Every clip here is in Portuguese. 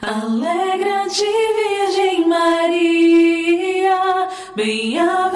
Alegra-te, Virgem Maria, bem-aventurada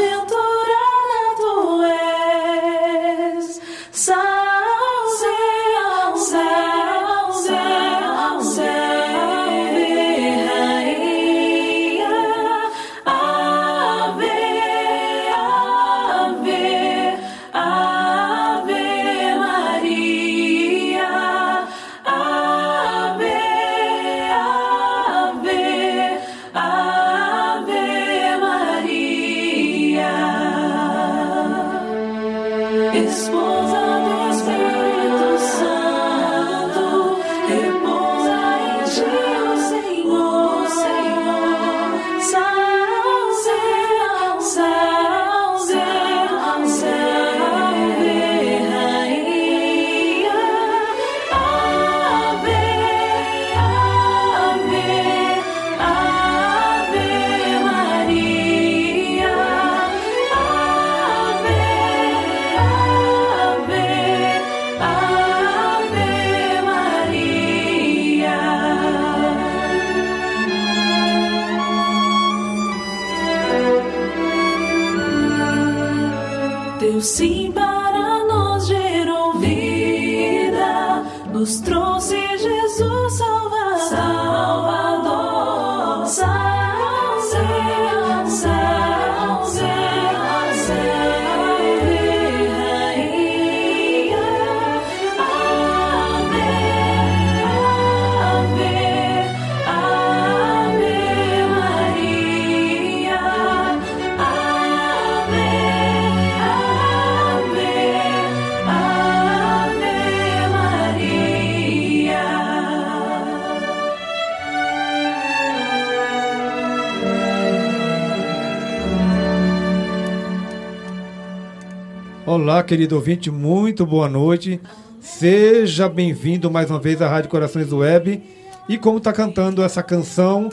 Olá, querido ouvinte, muito boa noite. Seja bem-vindo mais uma vez à Rádio Corações Web. E como está cantando essa canção,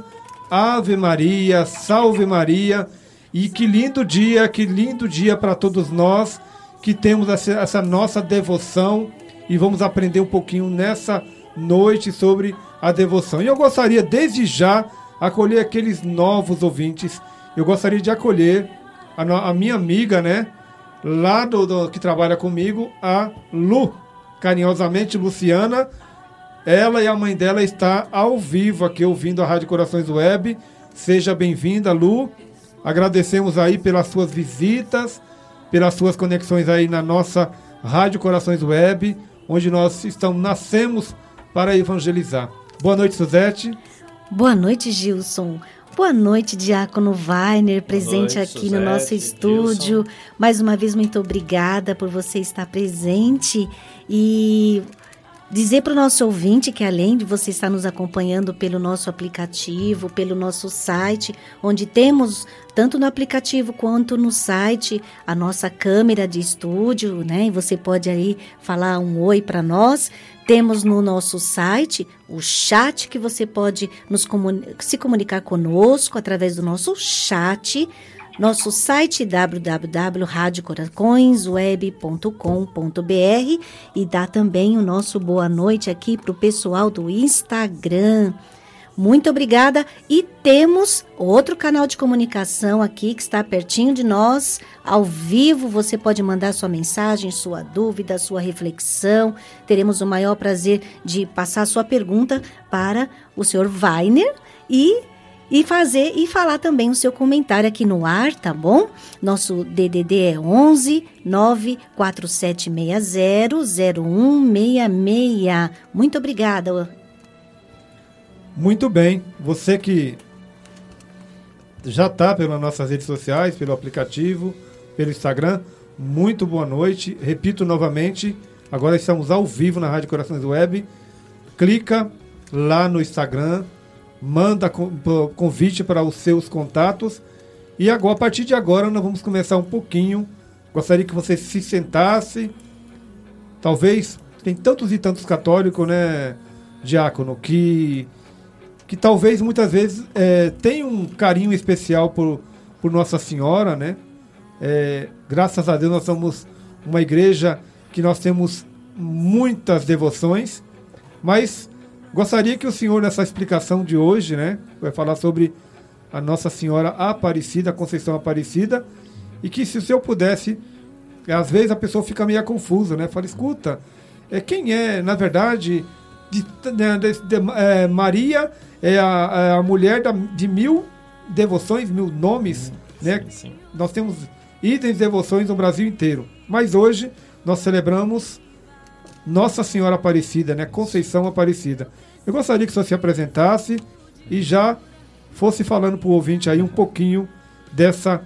Ave Maria, Salve Maria. E que lindo dia, que lindo dia para todos nós que temos essa, nossa devoção e vamos aprender um pouquinho nessa noite sobre a devoção. E eu gostaria desde já acolher aqueles novos ouvintes. Eu gostaria de acolher a, a minha amiga, né? Lá do, do- que trabalha comigo, a Lu, carinhosamente Luciana. Ela e a mãe dela está ao vivo aqui ouvindo a Rádio Corações Web. Seja bem-vinda, Lu. Agradecemos aí pelas suas visitas, pelas suas conexões aí na nossa Rádio Corações Web, onde nós estamos nascemos para evangelizar. Boa noite, Suzete. Boa noite, Gilson. Boa noite, Diácono Weiner, presente noite, aqui no nosso Suzete, estúdio. Mais uma vez, muito obrigada por você estar presente e dizer para o nosso ouvinte que além de você estar nos acompanhando pelo nosso aplicativo, pelo nosso site, onde temos tanto no aplicativo quanto no site a nossa câmera de estúdio, né? E você pode aí falar um oi para nós. Temos no nosso site o chat que você pode nos comuni- se comunicar conosco através do nosso chat. Nosso site www.radiocoraçõesweb.com.br e dá também o nosso boa noite aqui para o pessoal do Instagram. Muito obrigada. E temos outro canal de comunicação aqui que está pertinho de nós, ao vivo. Você pode mandar sua mensagem, sua dúvida, sua reflexão. Teremos o maior prazer de passar sua pergunta para o senhor Weiner e e fazer e falar também o seu comentário aqui no ar, tá bom? Nosso DDD é 11 94760 0166. Muito obrigada. Muito bem. Você que já está pelas nossas redes sociais, pelo aplicativo, pelo Instagram, muito boa noite. Repito novamente, agora estamos ao vivo na Rádio Corações Web. Clica lá no Instagram, manda convite para os seus contatos. E agora, a partir de agora, nós vamos começar um pouquinho. Gostaria que você se sentasse. Talvez, tem tantos e tantos católicos, né, Diácono, que que talvez muitas vezes é, tem um carinho especial por, por Nossa Senhora, né? É, graças a Deus nós somos uma igreja que nós temos muitas devoções, mas Gostaria que o senhor, nessa explicação de hoje, né, vai falar sobre a Nossa Senhora Aparecida, a Conceição Aparecida, e que se o senhor pudesse, às vezes a pessoa fica meio confusa, né? Fala, escuta, é, quem é, na verdade, de, de, de, é, Maria é a, é a mulher da, de mil devoções, mil nomes, hum, né? Sim, sim. Nós temos itens de devoções no Brasil inteiro. Mas hoje nós celebramos Nossa Senhora Aparecida, né? Conceição Aparecida. Eu gostaria que senhor se apresentasse e já fosse falando para o ouvinte aí um pouquinho dessa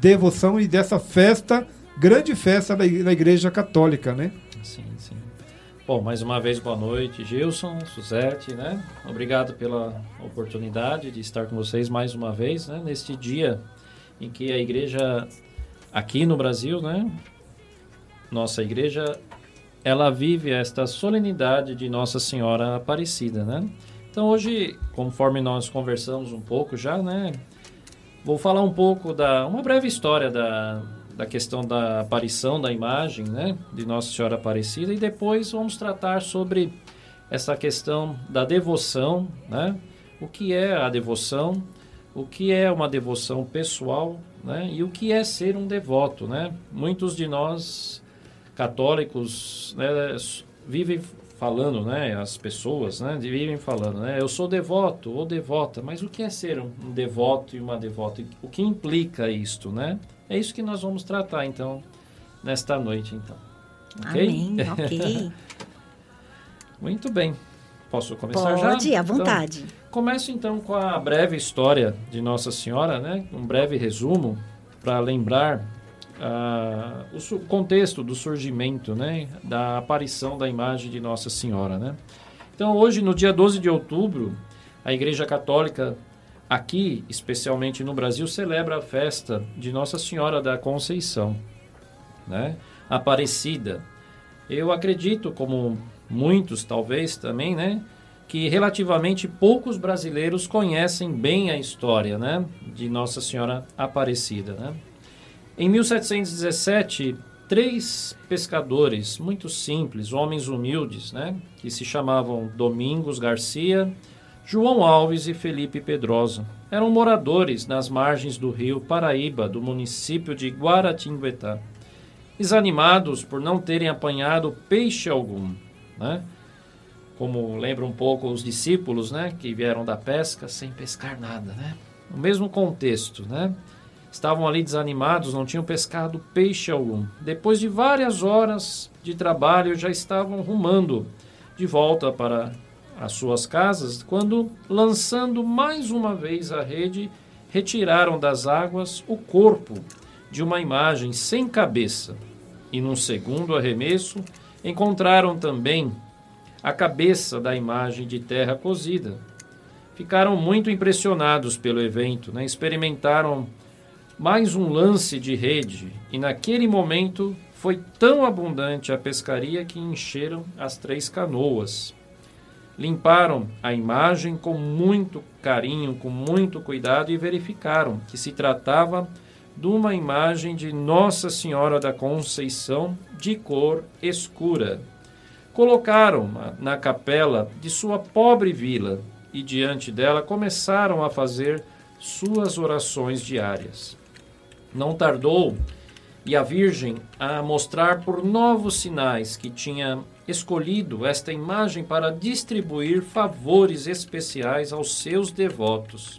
devoção e dessa festa, grande festa da Igreja Católica, né? Sim, sim. Bom, mais uma vez boa noite, Gilson, Suzete, né? Obrigado pela oportunidade de estar com vocês mais uma vez, né? Neste dia em que a igreja aqui no Brasil, né? Nossa igreja ela vive esta solenidade de Nossa Senhora Aparecida, né? Então hoje, conforme nós conversamos um pouco já, né? Vou falar um pouco da uma breve história da, da questão da aparição da imagem, né, de Nossa Senhora Aparecida e depois vamos tratar sobre essa questão da devoção, né? O que é a devoção? O que é uma devoção pessoal, né? E o que é ser um devoto, né? Muitos de nós católicos né, vivem falando, né, as pessoas, né, vivem falando, né, eu sou devoto ou devota, mas o que é ser um devoto e uma devota? O que implica isto, né? É isso que nós vamos tratar, então, nesta noite, então. Ok? Amém, ok. Muito bem. Posso começar Pode, já? Pode, à vontade. Então, começo, então, com a breve história de Nossa Senhora, né? Um breve resumo para lembrar uh, o contexto do surgimento, né, da aparição da imagem de Nossa Senhora, né? Então, hoje, no dia 12 de outubro, a Igreja Católica aqui, especialmente no Brasil, celebra a festa de Nossa Senhora da Conceição, né? Aparecida. Eu acredito, como muitos talvez também, né, que relativamente poucos brasileiros conhecem bem a história, né, de Nossa Senhora Aparecida, né? Em 1717, três pescadores muito simples, homens humildes, né, que se chamavam Domingos Garcia, João Alves e Felipe Pedrosa, eram moradores nas margens do rio Paraíba, do município de Guaratinguetá. Desanimados por não terem apanhado peixe algum, né? Como lembra um pouco os discípulos, né, que vieram da pesca sem pescar nada, né? No mesmo contexto, né? Estavam ali desanimados, não tinham pescado peixe algum. Depois de várias horas de trabalho, já estavam rumando de volta para as suas casas, quando, lançando mais uma vez a rede, retiraram das águas o corpo de uma imagem sem cabeça. E num segundo arremesso, encontraram também a cabeça da imagem de terra cozida. Ficaram muito impressionados pelo evento, né? experimentaram mais um lance de rede, e naquele momento foi tão abundante a pescaria que encheram as três canoas. Limparam a imagem com muito carinho, com muito cuidado e verificaram que se tratava de uma imagem de Nossa Senhora da Conceição de cor escura. Colocaram-na na capela de sua pobre vila e diante dela começaram a fazer suas orações diárias. Não tardou e a Virgem a mostrar por novos sinais que tinha escolhido esta imagem para distribuir favores especiais aos seus devotos.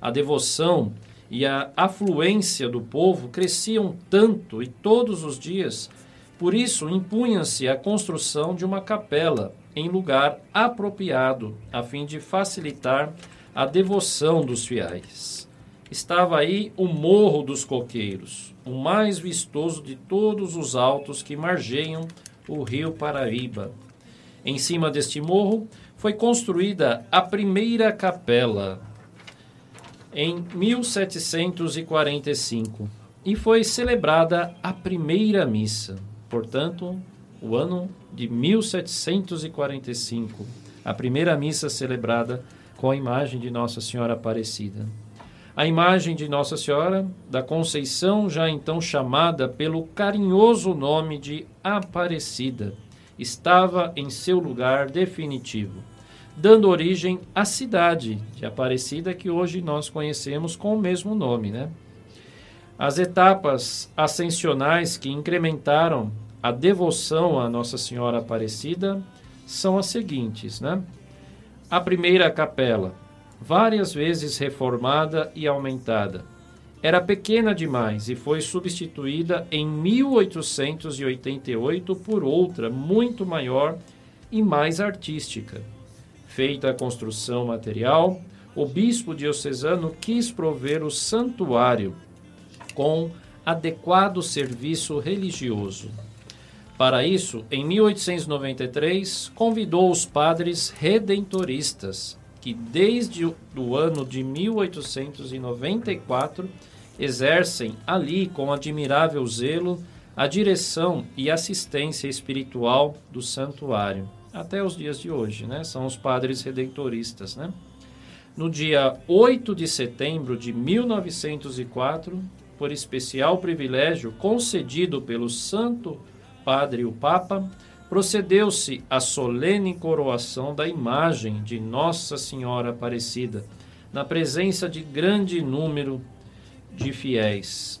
A devoção e a afluência do povo cresciam tanto e todos os dias, por isso impunha-se a construção de uma capela em lugar apropriado, a fim de facilitar a devoção dos fiéis estava aí o Morro dos Coqueiros, o mais vistoso de todos os altos que margeiam o rio Paraíba. Em cima deste morro foi construída a primeira capela em 1745 e foi celebrada a primeira missa. Portanto, o ano de 1745, a primeira missa celebrada com a imagem de Nossa Senhora Aparecida. A imagem de Nossa Senhora da Conceição, já então chamada pelo carinhoso nome de Aparecida, estava em seu lugar definitivo. dando origem à cidade de Aparecida, que hoje nós conhecemos com o mesmo nome. Né? As etapas ascensionais que incrementaram a devoção à Nossa Senhora Aparecida são as seguintes. Né? A primeira capela, várias vezes reformada e aumentada. Era pequena demais e foi substituída em 1888 por outra muito maior e mais artística. Feita a construção material, o bispo diocesano quis prover o santuário com adequado serviço religioso. Para isso, em 1893, convidou os padres redentoristas, que desde o ano de 1894 exercem ali com admirável zelo a direção e assistência espiritual do santuário até os dias de hoje, né? São os padres redentoristas, né? No dia 8 de setembro de 1904, por especial privilégio concedido pelo Santo Padre o Papa, procedeu-se à solene coroação da imagem de Nossa Senhora Aparecida, na presença de grande número de fiéis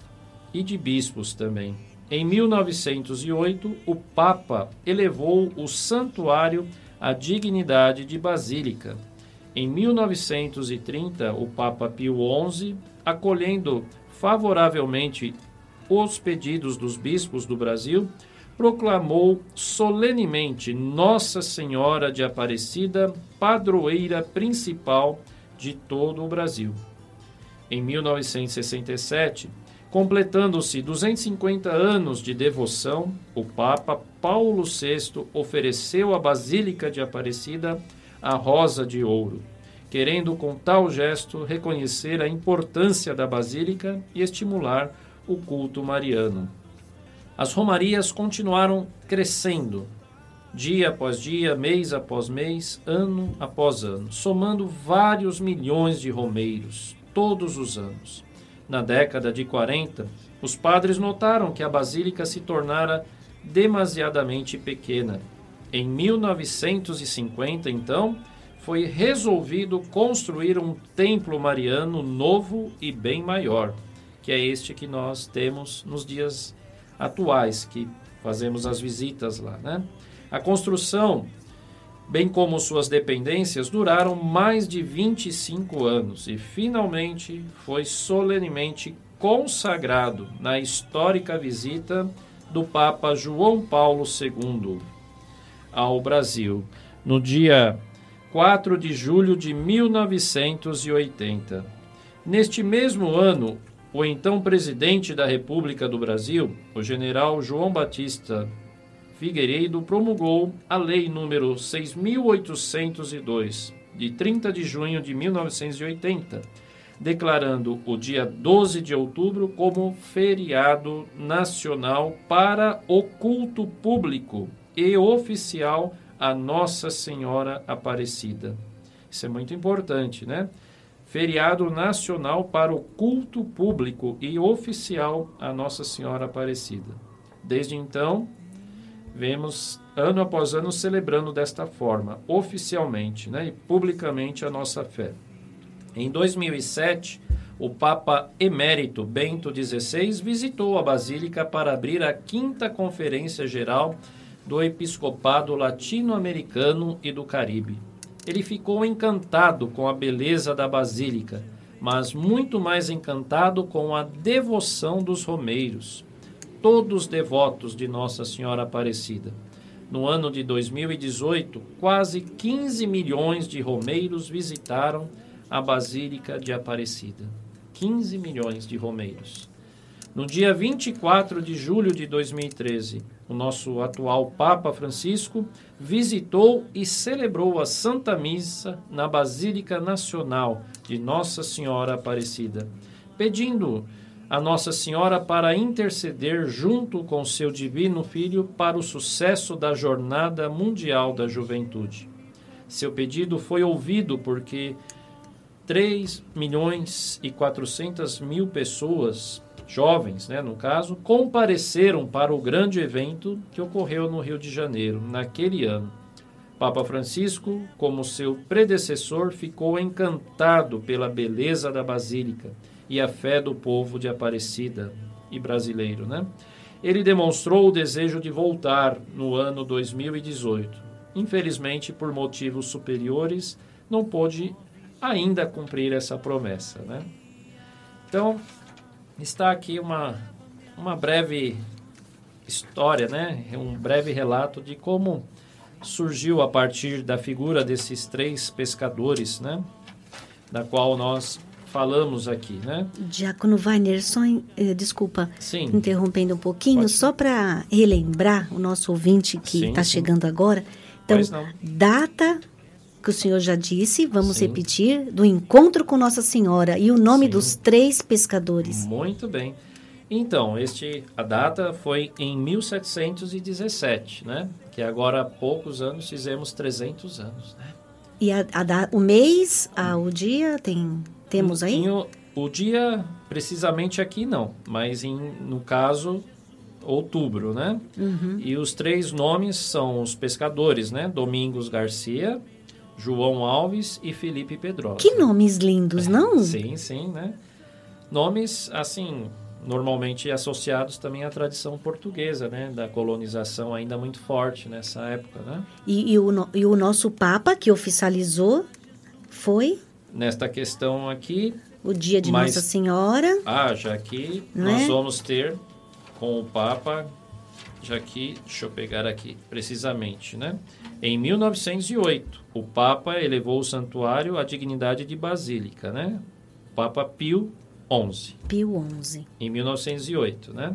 e de bispos também. Em 1908, o Papa elevou o santuário à dignidade de basílica. Em 1930, o Papa Pio XI, acolhendo favoravelmente os pedidos dos bispos do Brasil, proclamou solenemente Nossa Senhora de Aparecida padroeira principal de todo o Brasil. Em 1967, Completando-se 250 anos de devoção, o Papa Paulo VI ofereceu à Basílica de Aparecida a Rosa de Ouro, querendo com tal gesto reconhecer a importância da Basílica e estimular o culto mariano. As romarias continuaram crescendo, dia após dia, mês após mês, ano após ano, somando vários milhões de romeiros todos os anos. Na década de 40, os padres notaram que a basílica se tornara demasiadamente pequena. Em 1950, então, foi resolvido construir um templo mariano novo e bem maior, que é este que nós temos nos dias atuais, que fazemos as visitas lá. Né? A construção bem como suas dependências, duraram mais de 25 anos e finalmente foi solenemente consagrado na histórica visita do Papa João Paulo II ao Brasil, no dia 4 de julho de 1980. Neste mesmo ano, o então presidente da República do Brasil, o general João Batista Figueiredo promulgou a Lei número 6802, de 30 de junho de 1980, declarando o dia 12 de outubro como feriado nacional para o culto público e oficial a Nossa Senhora Aparecida. Isso é muito importante, né? Feriado nacional para o culto público e oficial a Nossa Senhora Aparecida. Desde então, vemos ano após ano celebrando desta forma, oficialmente né, e publicamente a nossa fé. Em 2007, o Papa Emérito Bento XVI visitou a Basílica para abrir a quinta Conferência Geral do Episcopado Latino-Americano e do Caribe. Ele ficou encantado com a beleza da Basílica, mas muito mais encantado com a devoção dos romeiros todos devotos de Nossa Senhora Aparecida. No ano de 2018, quase 15 milhões de romeiros visitaram a Basílica de Aparecida. 15 milhões de romeiros. No dia 24 de julho de 2013, o nosso atual Papa Francisco visitou e celebrou a Santa Missa na Basílica Nacional de Nossa Senhora Aparecida, pedindo a Nossa Senhora para interceder junto com seu Divino Filho para o sucesso da Jornada Mundial da Juventude. Seu pedido foi ouvido porque 3 milhões e 400 mil pessoas, jovens, né, no caso, compareceram para o grande evento que ocorreu no Rio de Janeiro naquele ano. Papa Francisco, como seu predecessor, ficou encantado pela beleza da basílica e a fé do povo de Aparecida e brasileiro, né? Ele demonstrou o desejo de voltar no ano 2018. Infelizmente, por motivos superiores, não pôde ainda cumprir essa promessa, né? Então, está aqui uma, uma breve história, né? Um breve relato de como surgiu a partir da figura desses três pescadores, né? Da qual nós falamos aqui, né? Diácono Weiner, só eh, desculpa, Sim. interrompendo um pouquinho, Pode. só para relembrar o nosso ouvinte que está chegando agora. Então, data que o senhor já disse, vamos Sim. repetir, do encontro com Nossa Senhora e o nome Sim. dos três pescadores. Muito bem. Então, este, a data foi em 1717, né? Que agora há poucos anos fizemos 300 anos, né? E a, a o mês, a- o dia, tem, temos aí? O, o dia, precisamente aqui não, mas em, no caso, outubro, né? Uhum. E os três nomes são os pescadores, né? Domingos Garcia, João Alves e Felipe Pedrosa. Que nomes lindos, não? Sim, sim, né? Nomes, assim, normalmente associados também à tradição portuguesa, né? Da colonização ainda muito forte nessa época, né? E, e o, e o nosso Papa, que oficializou, foi Nesta questão aqui, o dia de Mas- Nossa Senhora. ah, já que Não nós vamos ter com o Papa, já que, deixa eu pegar aqui precisamente, né? Em 1908, o Papa elevou o santuário à dignidade de basílica, né? Papa Pio XI. Pio XI. em 1908, né?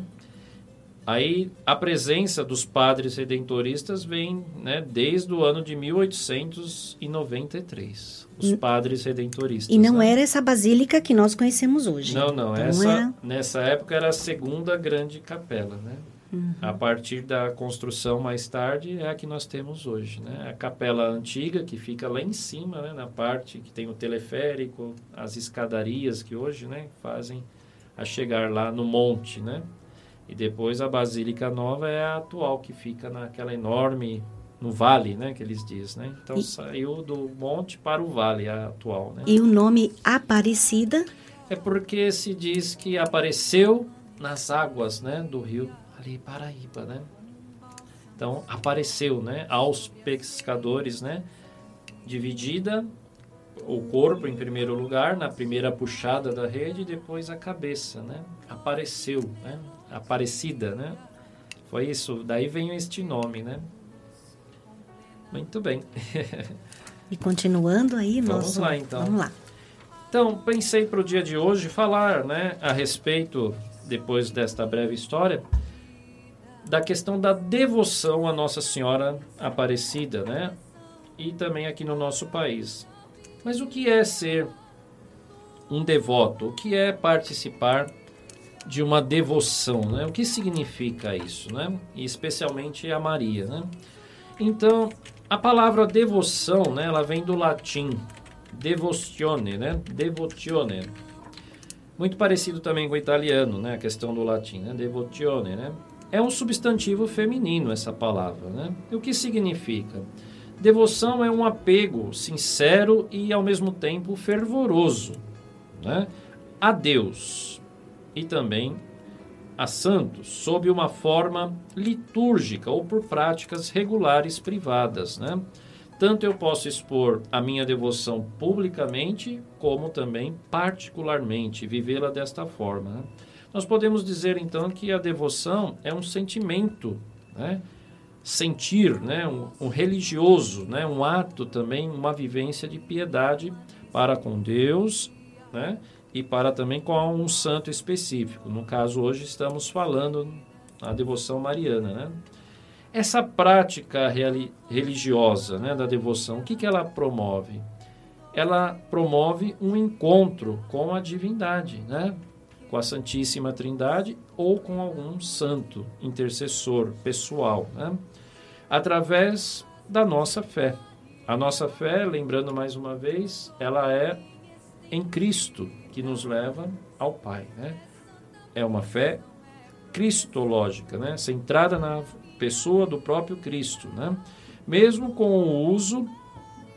Aí a presença dos padres redentoristas vem, né, desde o ano de 1893. Os padres redentoristas. E não né? era essa basílica que nós conhecemos hoje. Não, não. Então essa, era- Nessa época era a segunda grande capela, né? Uhum. A partir da construção mais tarde é a que nós temos hoje, né? A capela antiga que fica lá em cima, né? Na parte que tem o teleférico, as escadarias que hoje, né? Fazem a chegar lá no monte, né? E depois a Basílica Nova é a atual que fica naquela enorme no vale, né? Que eles dizem, né? Então E- saiu do monte para o vale a atual, né? E o nome Aparecida, É porque se diz que apareceu nas águas, né, do rio ali Paraíba, né? Então apareceu, né, aos pescadores, né, dividida o corpo em primeiro lugar na primeira puxada da rede e depois a cabeça, né? Apareceu, né? Aparecida, né? Foi isso, daí vem este nome, né? Muito bem. e continuando aí, Vamos nosso... lá, então. Vamos lá. Então, pensei para o dia de hoje falar né, a respeito, depois desta breve história, da questão da devoção à Nossa Senhora Aparecida, né? E também aqui no nosso país. Mas o que é ser um devoto? O que é participar de uma devoção, né? O que significa isso, né? E especialmente a Maria, né? Então, a palavra devoção, né, ela vem do latim devotione, né? Devotione. Muito parecido também com o italiano, né? A questão do latim, né? Devotione, né? É um substantivo feminino essa palavra, né? E o que significa? Devoção é um apego sincero e ao mesmo tempo fervoroso, né? A Deus e também a santos, sob uma forma litúrgica ou por práticas regulares privadas, né? Tanto eu posso expor a minha devoção publicamente, como também particularmente, vivê-la desta forma. né? Nós podemos dizer então que a devoção é um sentimento, né? sentir, né? um, um religioso, né? um ato também, uma vivência de piedade para com Deus né? e para também com um santo específico. No caso, hoje estamos falando a devoção mariana. Né? Essa prática religiosa né, da devoção, o que, que ela promove? Ela promove um encontro com a divindade, né? Com a Santíssima Trindade ou com algum santo intercessor pessoal, né? através da nossa fé. A nossa fé, lembrando mais uma vez, ela é em Cristo que nos leva ao Pai. Né? É uma fé cristológica, né? centrada na pessoa do próprio Cristo, né? Mesmo com o uso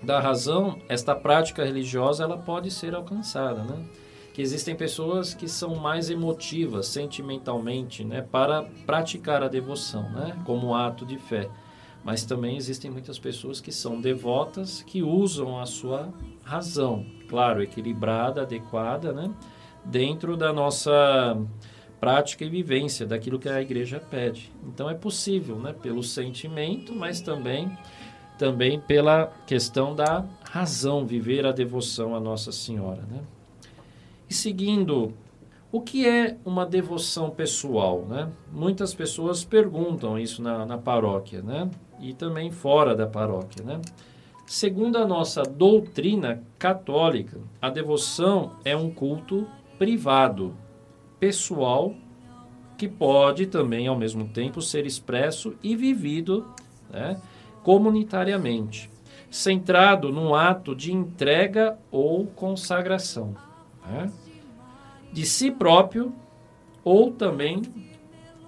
da razão, esta prática religiosa ela pode ser alcançada, né? Que existem pessoas que são mais emotivas sentimentalmente, né, para praticar a devoção, né, como ato de fé. Mas também existem muitas pessoas que são devotas que usam a sua razão, claro, equilibrada, adequada, né, dentro da nossa prática e vivência daquilo que a igreja pede. Então é possível, né, pelo sentimento, mas também também pela questão da razão, viver a devoção à Nossa Senhora. Né? E seguindo, o que é uma devoção pessoal? Né? Muitas pessoas perguntam isso na, na paróquia né? e também fora da paróquia. Né? Segundo a nossa doutrina católica, a devoção é um culto privado, pessoal, que pode também, ao mesmo tempo, ser expresso e vivido né, comunitariamente, centrado num ato de entrega ou consagração né? de si próprio ou também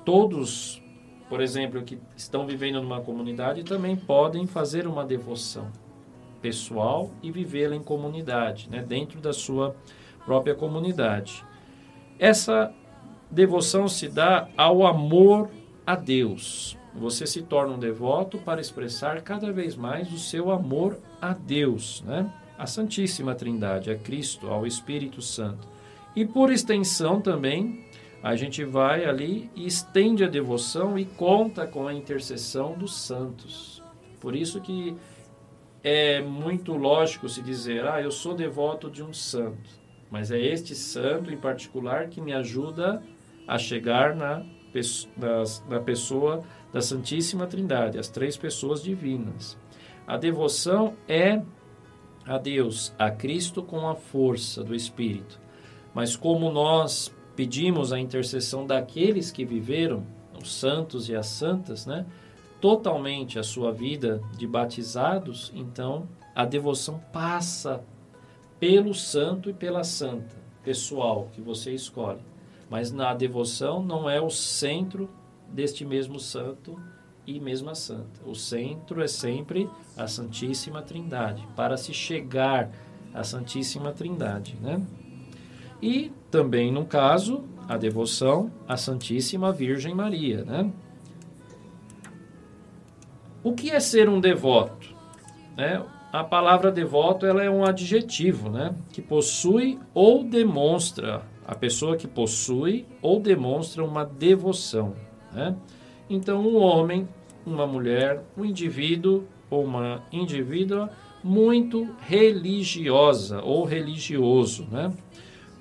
todos, por exemplo, que estão vivendo numa comunidade também podem fazer uma devoção pessoal e vivê-la em comunidade, né? dentro da sua própria comunidade. Essa devoção se dá ao amor a Deus, você se torna um devoto para expressar cada vez mais o seu amor a Deus, né? A Santíssima Trindade, a Cristo, ao Espírito Santo. E por extensão também, a gente vai ali e estende a devoção e conta com a intercessão dos santos. Por isso que é muito lógico se dizer, ah, eu sou devoto de um santo. Mas é este santo em particular que me ajuda a chegar na, na, na pessoa da Santíssima Trindade, as três pessoas divinas. A devoção é a Deus, a Cristo com a força do Espírito. Mas como nós pedimos a intercessão daqueles que viveram, os santos e as santas, né, totalmente a sua vida de batizados, então a devoção passa pelo santo e pela santa, pessoal que você escolhe. Mas na devoção não é o centro deste mesmo santo e mesma santa. O centro é sempre a Santíssima Trindade, para se chegar à Santíssima Trindade, né? E também, no caso, a devoção à Santíssima Virgem Maria, né? O que é ser um devoto? Né? A palavra devoto ela é um adjetivo, né? Que possui ou demonstra a pessoa que possui ou demonstra uma devoção. Né? Então, um homem, uma mulher, um indivíduo ou uma indivídua muito religiosa ou religioso. Né?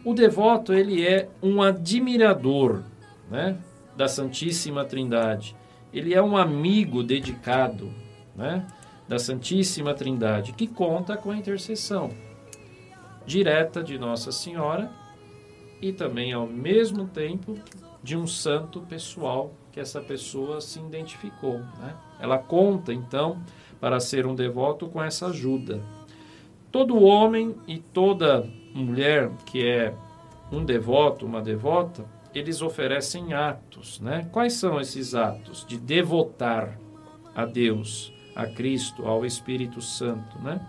O devoto ele é um admirador né, da Santíssima Trindade. Ele é um amigo dedicado né, da Santíssima Trindade que conta com a intercessão direta de Nossa Senhora e também ao mesmo tempo de um santo pessoal que essa pessoa se identificou. Né? Ela conta, então, para ser um devoto com essa ajuda. Todo homem e toda mulher que é um devoto, uma devota, eles oferecem atos. Né? Quais são esses atos? De devotar a Deus, a Cristo, ao Espírito Santo. Né?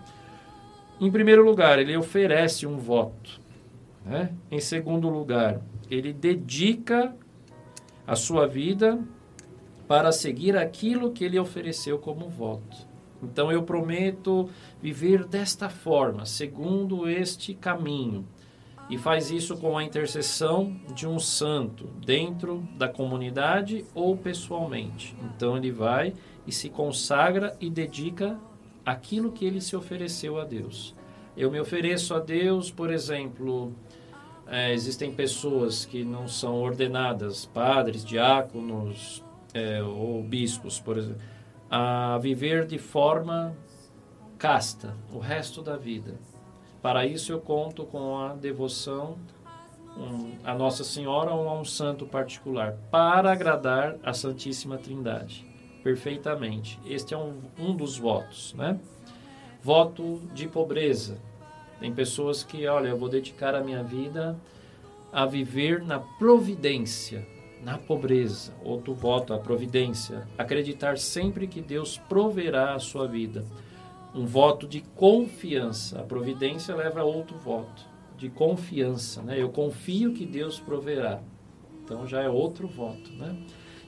Em primeiro lugar, ele oferece um voto. Né? Em segundo lugar, ele dedica a sua vida para seguir aquilo que ele ofereceu como voto. Então eu prometo viver desta forma, segundo este caminho. E faz isso com a intercessão de um santo, dentro da comunidade ou pessoalmente. Então ele vai e se consagra e dedica aquilo que ele se ofereceu a Deus. Eu me ofereço a Deus, por exemplo, é, existem pessoas que não são ordenadas, padres, diáconos é, ou bispos, por exemplo, a viver de forma casta o resto da vida. Para isso eu conto com a devoção a Nossa Senhora ou a um santo particular, para agradar a Santíssima Trindade. Perfeitamente. Este é um, um dos votos, né? Voto de pobreza tem pessoas que, olha, eu vou dedicar a minha vida a viver na providência na pobreza. Outro voto, a providência. Acreditar sempre que Deus proverá a sua vida. Um voto de confiança. A providência leva a outro voto, de confiança. Né? Eu confio que Deus proverá. Então já é outro voto. Né?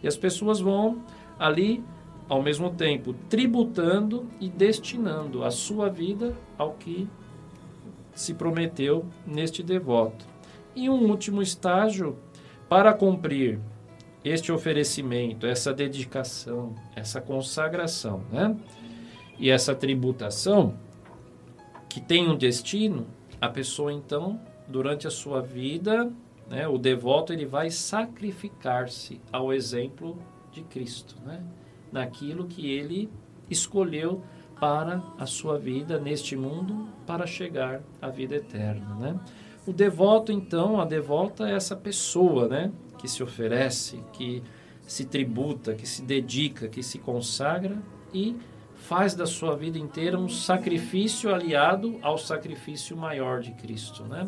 E as pessoas vão ali, ao mesmo tempo, tributando e destinando a sua vida ao que se prometeu neste devoto. E um último estágio para cumprir este oferecimento, essa dedicação, essa consagração, né? E essa tributação que tem um destino, a pessoa então, durante a sua vida, né, o devoto ele vai sacrificar-se ao exemplo de Cristo, né? Naquilo que ele escolheu para a sua vida neste mundo para chegar à vida eterna, né? O devoto, então, a devota é essa pessoa, né? Que se oferece, que se tributa, que se dedica, que se consagra e faz da sua vida inteira um sacrifício aliado ao sacrifício maior de Cristo, né?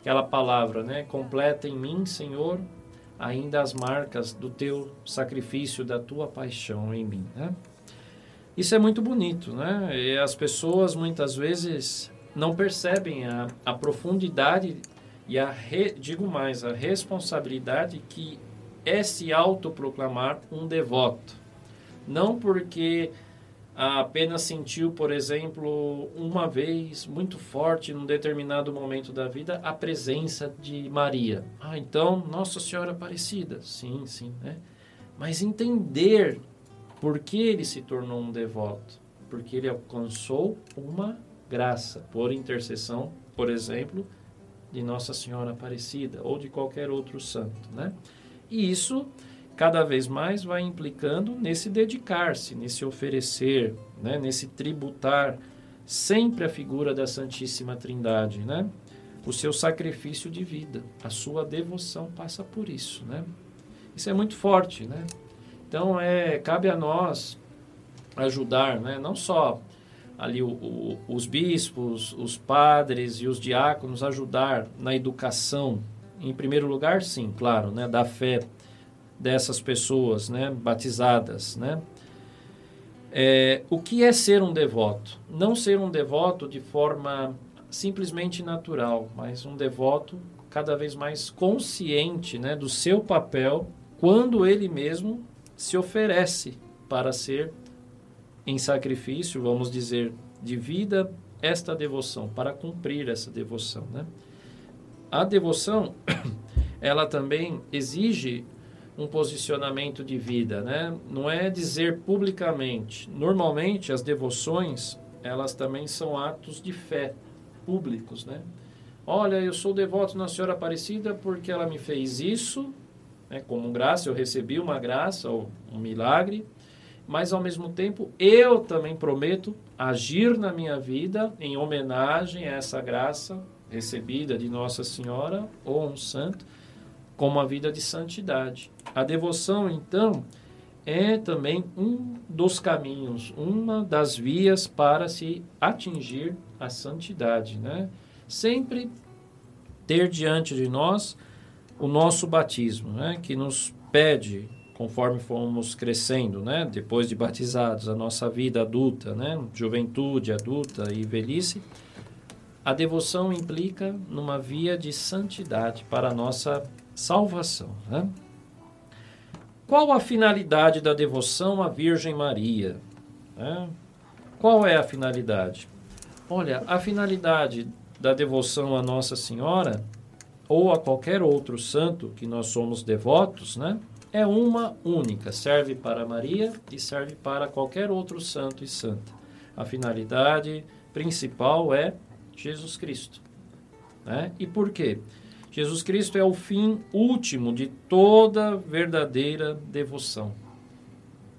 Aquela palavra, né? Completa em mim, Senhor, ainda as marcas do teu sacrifício, da tua paixão em mim, né? Isso é muito bonito, né? E as pessoas muitas vezes não percebem a, a profundidade e a, re, digo mais, a responsabilidade que é se autoproclamar um devoto. Não porque apenas sentiu, por exemplo, uma vez muito forte num determinado momento da vida a presença de Maria. Ah, então Nossa Senhora Aparecida. Sim, sim, né? Mas entender por que ele se tornou um devoto? Porque ele alcançou uma graça por intercessão, por exemplo, de Nossa Senhora Aparecida ou de qualquer outro santo, né? E isso cada vez mais vai implicando nesse dedicar-se, nesse oferecer, né? nesse tributar sempre a figura da Santíssima Trindade, né? O seu sacrifício de vida, a sua devoção passa por isso, né? Isso é muito forte, né? Então é cabe a nós ajudar, né? Não só ali o, o, os bispos, os padres e os diáconos ajudar na educação, em primeiro lugar, sim, claro, né, da fé dessas pessoas, né, batizadas, né. É, o que é ser um devoto? Não ser um devoto de forma simplesmente natural, mas um devoto cada vez mais consciente, né, do seu papel quando ele mesmo se oferece para ser em sacrifício, vamos dizer, de vida, esta devoção, para cumprir essa devoção. Né? A devoção, ela também exige um posicionamento de vida, né? Não é dizer publicamente. Normalmente as devoções, elas também são atos de fé públicos, né? Olha, eu sou devoto na Senhora Aparecida porque ela me fez isso, né? Como graça, eu recebi uma graça ou um milagre mas ao mesmo tempo eu também prometo agir na minha vida em homenagem a essa graça recebida de Nossa Senhora ou um santo, com uma vida de santidade. A devoção, então, é também um dos caminhos, uma das vias para se atingir a santidade, né? Sempre ter diante de nós o nosso batismo, né? Que nos pede conforme fomos crescendo, né? Depois de batizados, a nossa vida adulta, né? Juventude, adulta e velhice, a devoção implica numa via de santidade para a nossa salvação, né? Qual a finalidade da devoção à Virgem Maria? Né? Qual é a finalidade? Olha, a finalidade da devoção a Nossa Senhora ou a qualquer outro santo que nós somos devotos, né? é uma única, serve para Maria e serve para qualquer outro santo e santa. A finalidade principal é Jesus Cristo. Né? E por quê? Jesus Cristo é o fim último de toda verdadeira devoção.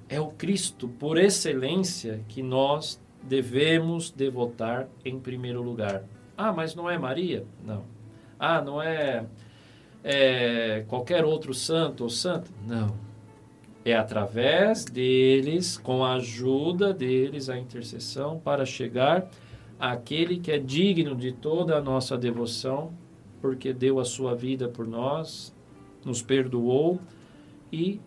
É o Cristo, por excelência, que nós devemos devotar em primeiro lugar. Ah, mas não é Maria? Não. Ah, não é é, qualquer outro santo ou santa? Não. É através deles, com a ajuda deles, a intercessão, para chegar àquele que é digno de toda a nossa devoção, porque deu a sua vida por nós, nos perdoou e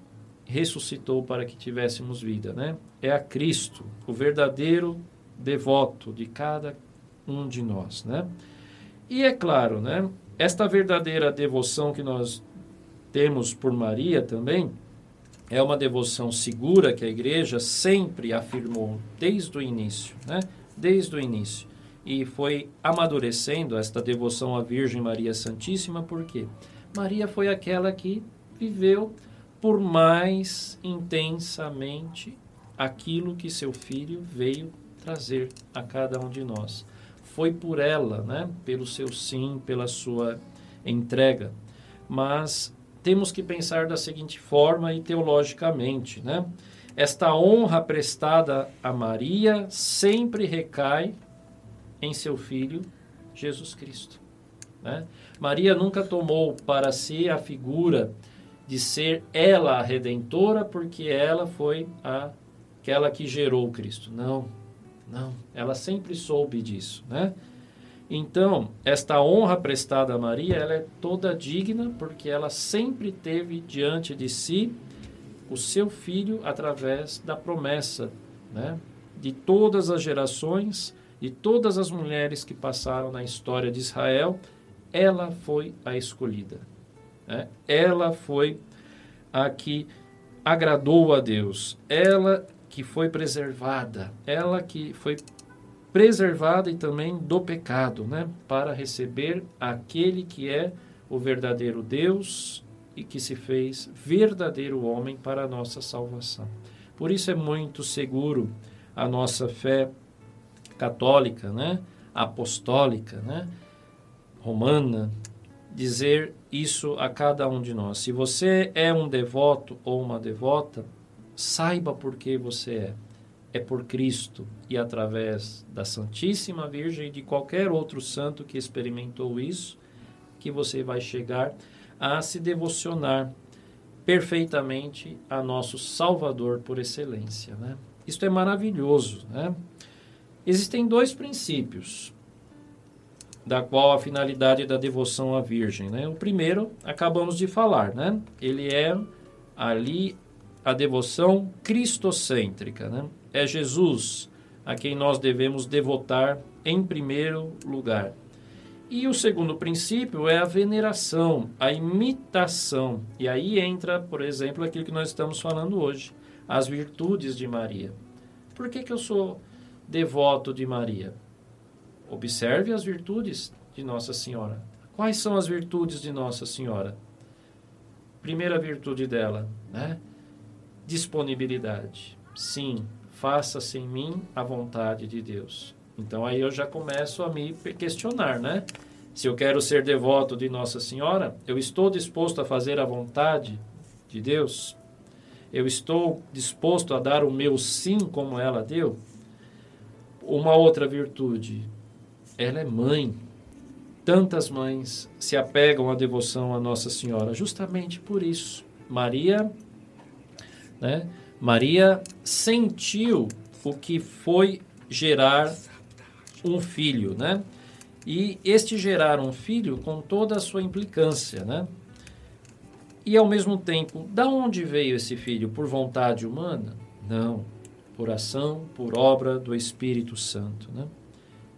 ressuscitou para que tivéssemos vida, né? É a Cristo, o verdadeiro devoto de cada um de nós, né? E é claro, né? Esta verdadeira devoção que nós temos por Maria também é uma devoção segura que a igreja sempre afirmou desde o início, né? Desde o início. E foi amadurecendo esta devoção à Virgem Maria Santíssima, porque Maria foi aquela que viveu por mais intensamente aquilo que seu filho veio trazer a cada um de nós. Foi por ela, né? Pelo seu sim, pela sua entrega. Mas temos que pensar da seguinte forma e teologicamente, né? Esta honra prestada a Maria sempre recai em seu filho Jesus Cristo. Né? Maria nunca tomou para si a figura de ser ela a redentora, porque ela foi a, aquela que gerou Cristo. Não, não. Ela sempre soube disso. Né? Então, esta honra prestada a Maria, ela é toda digna porque ela sempre teve diante de si o seu filho através da promessa, né? De todas as gerações, de todas as mulheres que passaram na história de Israel, ela foi a escolhida. Né? Ela foi a que agradou a Deus, ela que foi preservada, ela que foi preservada e também do pecado, né? Para receber aquele que é o verdadeiro Deus e que se fez verdadeiro homem para a nossa salvação. Por isso é muito seguro a nossa fé católica, né? Apostólica, né? Romana, dizer isso a cada um de nós. Se você é um devoto ou uma devota, saiba por que você é é por Cristo e através da Santíssima Virgem e de qualquer outro santo que experimentou isso, que você vai chegar a se devocionar perfeitamente a nosso Salvador por excelência. Né? Isto é maravilhoso. Né? Existem dois princípios da qual a finalidade da devoção à Virgem. Né? O primeiro, acabamos de falar, né? ele é ali a devoção cristocêntrica. Né? é Jesus a quem nós devemos devotar em primeiro lugar. E o segundo princípio é a veneração, a imitação. E aí entra, por exemplo, aquilo que nós estamos falando hoje, as virtudes de Maria. Por que, que eu sou devoto de Maria? Observe as virtudes de Nossa Senhora. Quais são as virtudes de Nossa Senhora? Primeira virtude dela, né? Disponibilidade. Sim, faça-se em mim a vontade de Deus. Então aí eu já começo a me questionar, né? Se eu quero ser devoto de Nossa Senhora, eu estou disposto a fazer a vontade de Deus? Eu estou disposto a dar o meu sim como ela deu? Uma outra virtude, ela é mãe. Tantas mães se apegam à devoção a Nossa Senhora, justamente por isso. Maria, né? Maria sentiu o que foi gerar um filho, né? E este gerar um filho com toda a sua implicância, né? E ao mesmo tempo, da onde veio esse filho? Por vontade humana? Não, por ação, por obra do Espírito Santo, né?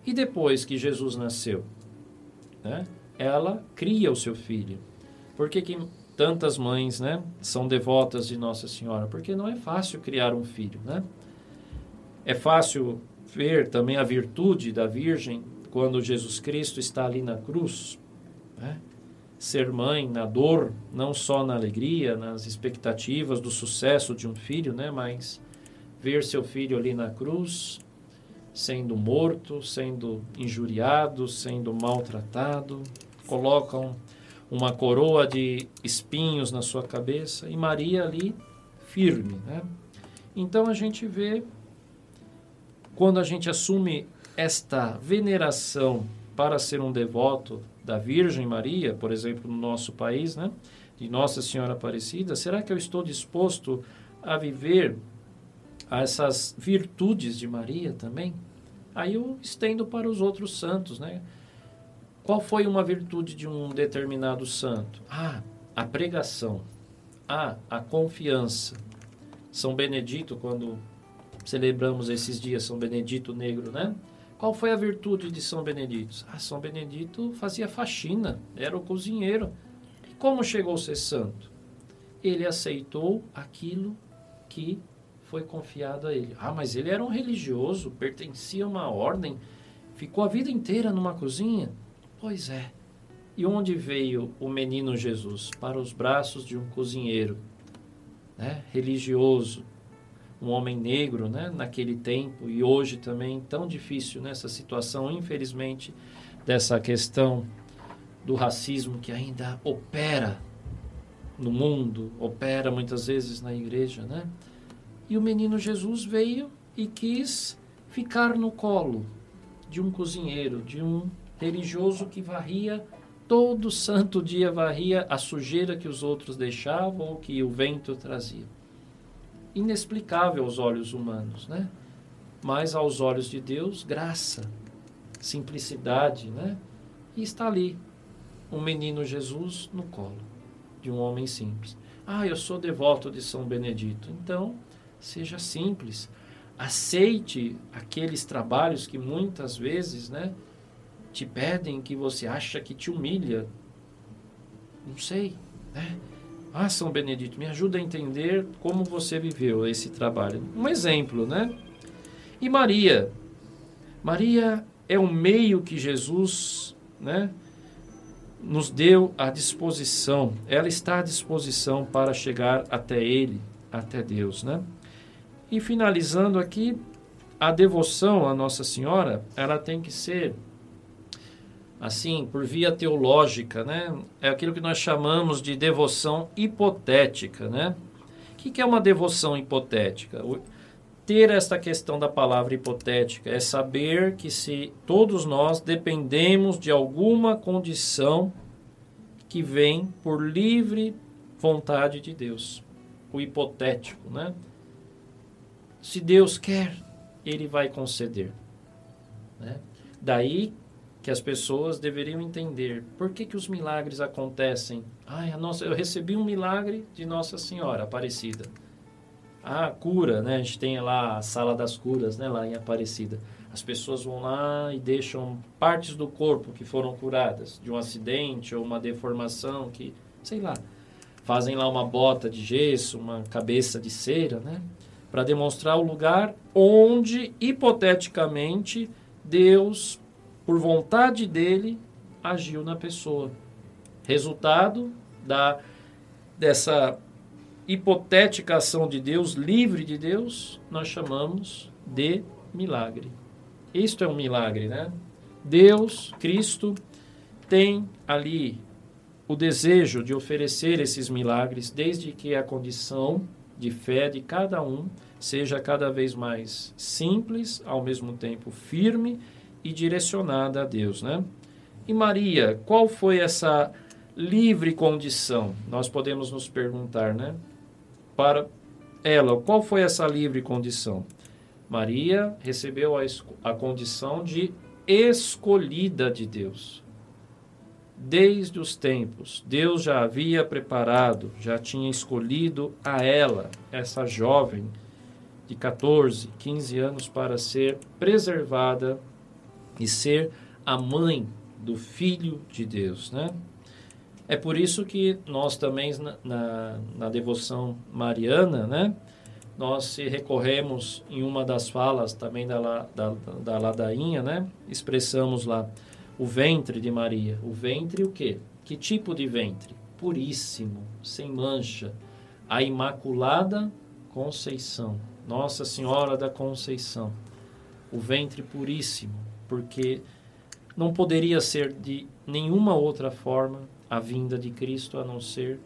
E depois que Jesus nasceu, né? Ela cria o seu filho. Por que, que tantas mães, né, são devotas de Nossa Senhora, porque não é fácil criar um filho, né? É fácil ver também a virtude da Virgem quando Jesus Cristo está ali na cruz, né? Ser mãe na dor, não só na alegria, nas expectativas do sucesso de um filho, né, mas ver seu filho ali na cruz, sendo morto, sendo injuriado, sendo maltratado, colocam uma coroa de espinhos na sua cabeça e Maria ali firme, né? Então a gente vê quando a gente assume esta veneração para ser um devoto da Virgem Maria, por exemplo, no nosso país, né? De Nossa Senhora Aparecida, será que eu estou disposto a viver essas virtudes de Maria também? Aí eu estendo para os outros santos, né? Qual foi uma virtude de um determinado santo? Ah, a pregação. A, a confiança. São Benedito, quando celebramos esses dias, São Benedito Negro, né? Qual foi a virtude de São Benedito? Ah, São Benedito fazia faxina, era o cozinheiro. E como chegou a ser santo? Ele aceitou aquilo que foi confiado a ele. Ah, mas ele era um religioso, pertencia a uma ordem, ficou a vida inteira numa cozinha? Pois é. E onde veio o menino Jesus? Para os braços de um cozinheiro, né? religioso, um homem negro né? naquele tempo e hoje também tão difícil nessa situação, infelizmente, dessa questão do racismo que ainda opera no mundo, opera muitas vezes na igreja, né? E o menino Jesus veio e quis ficar no colo de um cozinheiro, de um religioso que varria todo santo dia varria a sujeira que os outros deixavam ou que o vento trazia. Inexplicável aos olhos humanos, né? Mas aos olhos de Deus, graça, simplicidade, né? E está ali um menino Jesus no colo de um homem simples. Ah, eu sou devoto de São Benedito. Então, seja simples. Aceite aqueles trabalhos que muitas vezes, né, te pedem que você acha que te humilha. Não sei, né? Ah, São Benedito, me ajuda a entender como você viveu esse trabalho. Um exemplo, né? E Maria? Maria é o meio que Jesus, né, nos deu à disposição. Ela está à disposição para chegar até ele, até Deus, né? E finalizando aqui, a devoção à Nossa Senhora, ela tem que ser assim, por via teológica, né? É aquilo que nós chamamos de devoção hipotética, né? O que é uma devoção hipotética? Ter esta questão da palavra hipotética é saber que se todos nós dependemos de alguma condição que vem por livre vontade de Deus. O hipotético, né? Se Deus quer, Ele vai conceder. Né? Daí que as pessoas deveriam entender por que, que os milagres acontecem. Ai, a nossa, eu recebi um milagre de Nossa Senhora Aparecida. A cura, né? A gente tem lá a sala das curas, né? Lá em Aparecida. As pessoas vão lá e deixam partes do corpo que foram curadas de um acidente ou uma deformação que, sei lá, fazem lá uma bota de gesso, uma cabeça de cera, né? Para demonstrar o lugar onde hipoteticamente Deus por vontade dele, agiu na pessoa. Resultado da dessa hipotética ação de Deus, livre de Deus, nós chamamos de milagre. Isto é um milagre, né? Deus, Cristo, tem ali o desejo de oferecer esses milagres, desde que a condição de fé de cada um seja cada vez mais simples, ao mesmo tempo firme e direcionada a Deus, né? E Maria, qual foi essa livre condição? Nós podemos nos perguntar, né? Para ela, qual foi essa livre condição? Maria recebeu a, a condição de escolhida de Deus. Desde os tempos, Deus já havia preparado, já tinha escolhido a ela, essa jovem de 14, 15 anos, para ser preservada e ser a mãe do Filho de Deus, né? É por isso que nós também, na, na, na devoção mariana, né? Nós se recorremos em uma das falas também da, da, da ladainha, né? Expressamos lá o ventre de Maria. O ventre o quê? Que tipo de ventre? Puríssimo, sem mancha. A Imaculada Conceição. Nossa Senhora da Conceição. O ventre puríssimo porque não poderia ser de nenhuma outra forma a vinda de Cristo a não ser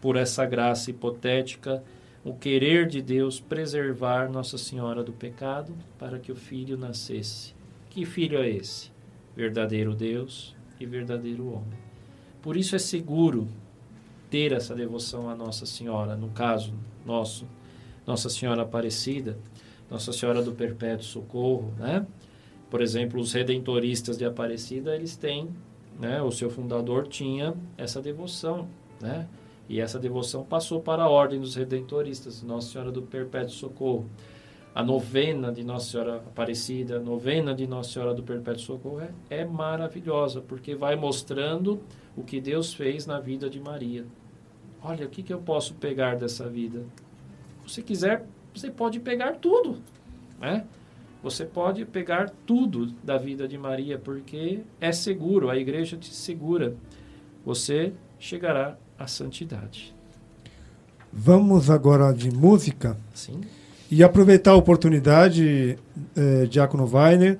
por essa graça hipotética, o querer de Deus preservar Nossa Senhora do pecado para que o filho nascesse. Que filho é esse? Verdadeiro Deus e verdadeiro homem. Por isso é seguro ter essa devoção a Nossa Senhora, no caso nosso, Nossa Senhora Aparecida, Nossa Senhora do Perpétuo Socorro, né? Por exemplo, os redentoristas de Aparecida, eles têm, né, o seu fundador tinha essa devoção, né? E essa devoção passou para a Ordem dos Redentoristas, Nossa Senhora do Perpétuo Socorro. A novena de Nossa Senhora Aparecida, a novena de Nossa Senhora do Perpétuo Socorro é, é maravilhosa, porque vai mostrando o que Deus fez na vida de Maria. Olha, o que, que eu posso pegar dessa vida? Se quiser, você pode pegar tudo, né? Você pode pegar tudo da vida de Maria, porque é seguro, a igreja te segura. Você chegará à santidade. Vamos agora de música Sim? e aproveitar a oportunidade, eh, Diácono Weiner,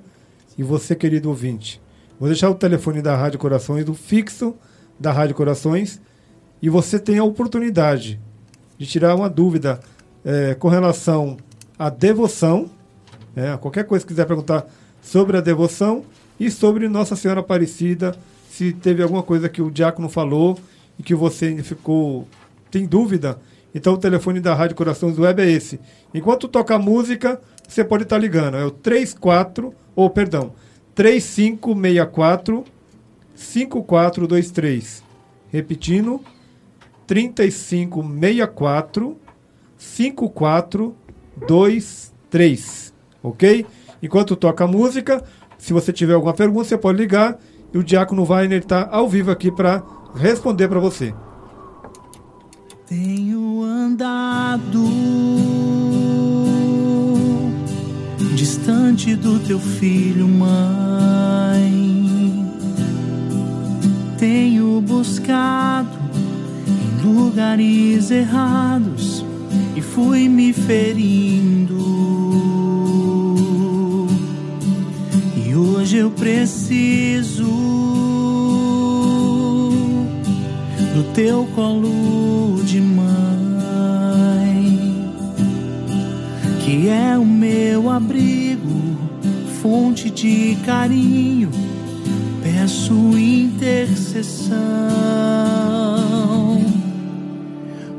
e você, querido ouvinte. Vou deixar o telefone da Rádio Corações, o fixo da Rádio Corações, e você tem a oportunidade de tirar uma dúvida eh, com relação à devoção, né, qualquer coisa que quiser perguntar sobre a devoção e sobre Nossa Senhora Aparecida, se teve alguma coisa que o diácono falou e que você ficou tem dúvida, então o telefone da Rádio Corações Web é esse. Enquanto toca música, você pode estar ligando. É o 34, ou perdão, 3564 5423. Repetindo, 3564 5423. Ok? Enquanto toca a música, se você tiver alguma pergunta, você pode ligar e o Diácono Weiner está ao vivo aqui para responder para você. Tenho andado distante do teu filho, mãe. Tenho buscado em lugares errados e fui me ferindo. Eu preciso do teu colo de mãe, que é o meu abrigo, fonte de carinho. Peço intercessão,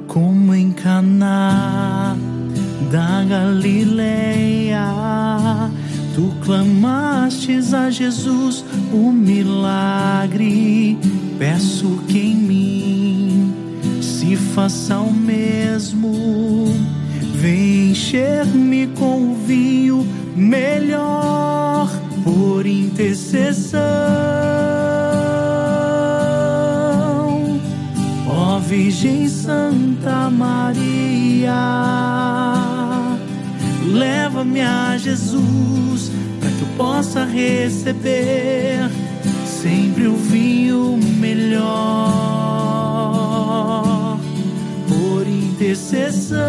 como em Caná da Galileia. Clamastes a Jesus o milagre. Peço que em mim se faça o mesmo. Vem encher-me com o vinho melhor por intercessão. Ó Virgem Santa Maria leva-me a Jesus possa receber sempre o vinho melhor por intercessão.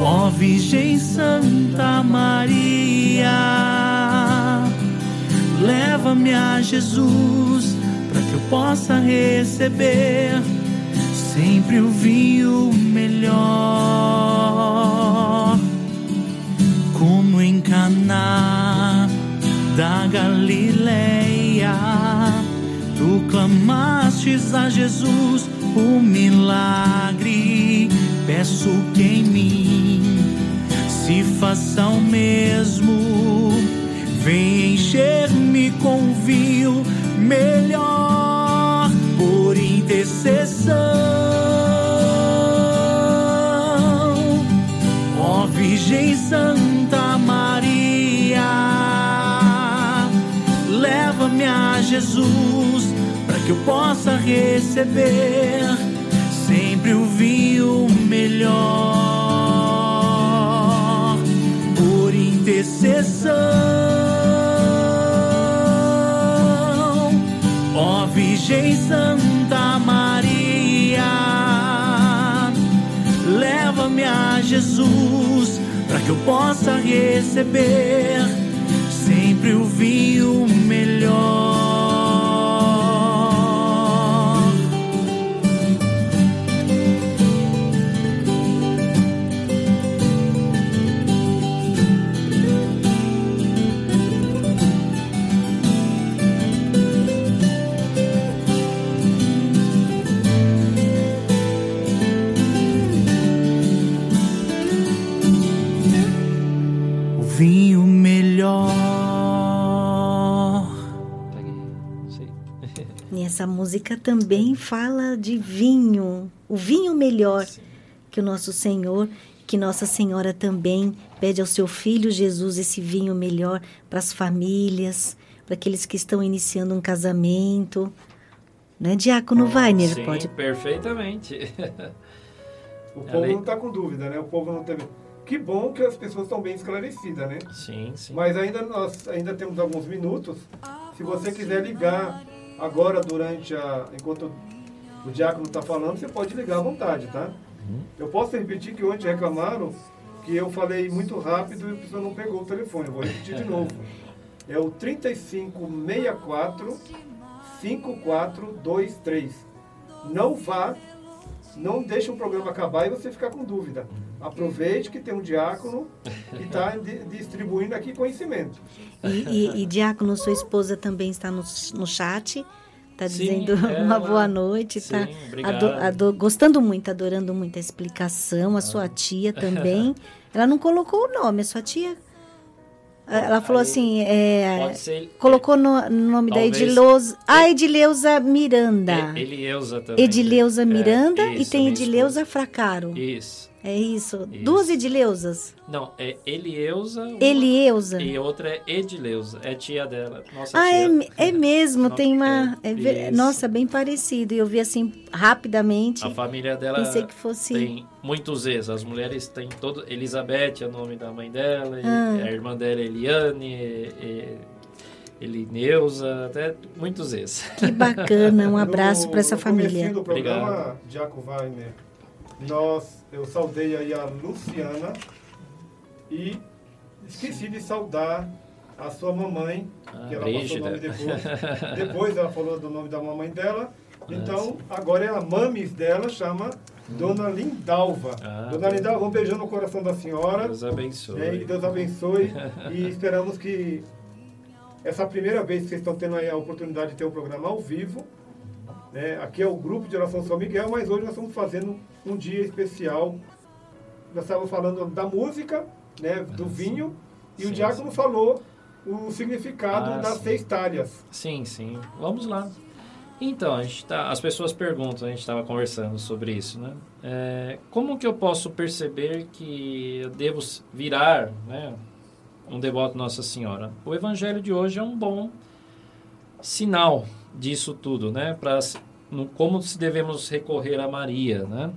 Ó Virgem Santa Maria, leva-me a Jesus para que eu possa receber sempre o vinho melhor, Caná da Galileia. Tu clamastes a Jesus o milagre. Peço que em mim se faça o mesmo. Vem encher-me com vinho melhor por intercessão. Possa receber sempre o vinho melhor por intercessão. Ó Virgem Santa Maria, leva-me a Jesus para que eu possa receber sempre o vinho melhor. Essa música também fala de vinho, o vinho melhor que o nosso Senhor, que Nossa Senhora também pede ao seu filho Jesus esse vinho melhor para as famílias, para aqueles que estão iniciando um casamento. Né, Diácono Weiner, Sim, pode. perfeitamente. O É povo lei- não está com dúvida, né? O povo não teve. Que bom que as pessoas estão bem esclarecidas, né? sim, sim. Mas ainda nós ainda temos alguns minutos. Se você quiser ligar agora durante a enquanto o diácono está falando, você pode ligar à vontade, tá? Eu posso repetir que ontem reclamaram que eu falei muito rápido e a pessoa não pegou o telefone. Eu vou repetir de novo. É o 3564 5423. Não vá, não deixe o programa acabar e você ficar com dúvida. Aproveite que tem um diácono que está distribuindo aqui conhecimento. E, e, e Diácono, sua esposa também está no, no chat. Está dizendo ela- uma boa noite, tá obrigado. gostando muito, adorando muito a explicação. A sua tia também. Ela não colocou o nome, a sua tia. Ela falou Aí, assim, é, ser colocou no, no nome da Talvez- Edileuza. Ah, Edileuza Miranda. E- Elieusa também. Edileuza É, Miranda e isso, tem minha Edileuza Fracaro. Isso. É isso. Isso. Duas Edileusas. Não, é Elieusa uma- Elieusa. e outra é Edileuza. É tia dela. Nossa Ah, tia. é, é mesmo, tem uma. é, é nossa, bem parecido. Eu vi assim rapidamente. A família dela Pensei que fosse. tem muitos ex. As mulheres têm todo. Elizabeth é o nome da mãe dela. e Ah. a irmã dela é Eliane. E, e, Elineusa. Até muitos ex. Que bacana, um abraço para essa no família. do programa, Obrigado. Diaco Wagner, nós, eu saudei aí a Luciana e esqueci de saudar a sua mamãe, Ah, que ela passou o nome depois. depois ela falou do nome da mamãe dela. Então, agora é a mames dela, chama Dona Lindalva. Ah, Dona. Lindalva, um beijão no coração da senhora. Deus abençoe. né, e Deus abençoe. e esperamos que essa primeira vez que vocês estão tendo aí a oportunidade de ter um programa ao vivo. Né, aqui é o grupo de oração São Miguel, mas hoje nós estamos fazendo um dia especial. Nós estávamos falando da música, né, do vinho, e o Sim, diácono falou o significado Ah, das sim. seis talhas. Sim, sim. Vamos lá. Então, a gente tá, as pessoas perguntam, a gente estava conversando sobre isso, né? É, como que eu posso perceber que eu devo virar né, um devoto Nossa Senhora? O Evangelho de hoje é um bom sinal disso tudo, né? Para como se devemos recorrer a Maria, né?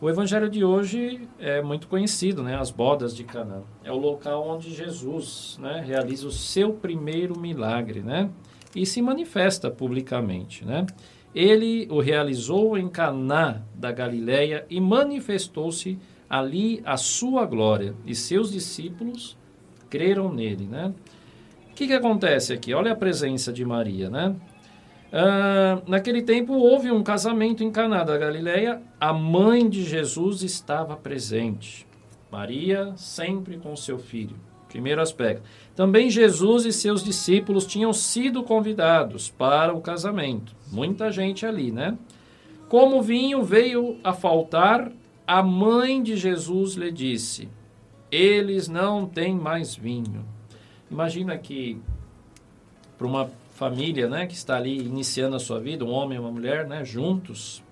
O Evangelho de hoje é muito conhecido, né? As bodas de Canaã. É o local onde Jesus, né, realiza o seu primeiro milagre, né? E se manifesta publicamente, né? Ele o realizou em Caná da Galileia e manifestou-se ali a sua glória, e seus discípulos creram nele, né? O que, que acontece aqui? Olha a presença de Maria, né? Ah, naquele tempo houve um casamento em Caná da Galileia, a mãe de Jesus estava presente. Maria sempre com seu filho. Primeiro aspecto. Também Jesus e seus discípulos tinham sido convidados para o casamento. Muita gente ali, né? Como o vinho veio a faltar, a mãe de Jesus lhe disse: Eles não têm mais vinho. Imagina que para uma família, né, que está ali iniciando a sua vida, um homem e uma mulher, né, juntos,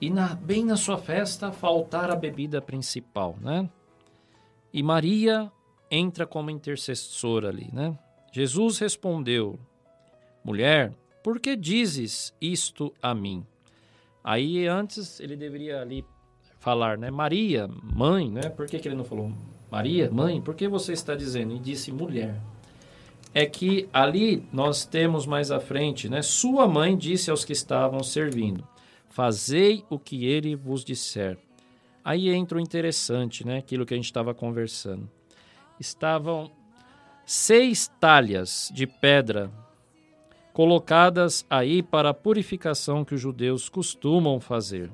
e na, bem na sua festa faltar a bebida principal, né? E Maria entra como intercessora ali, né? Jesus respondeu: Mulher, por que dizes isto a mim? Aí antes ele deveria ali falar, né? Maria, mãe, né? Por que, que ele não falou Maria, mãe? Por que você está dizendo? E disse mulher. É que ali nós temos mais à frente, né? Sua mãe disse aos que estavam servindo: Fazei o que ele vos disser. Aí entra o interessante, né? Aquilo que a gente estava conversando. Estavam seis talhas de pedra colocadas aí para a purificação que os judeus costumam fazer,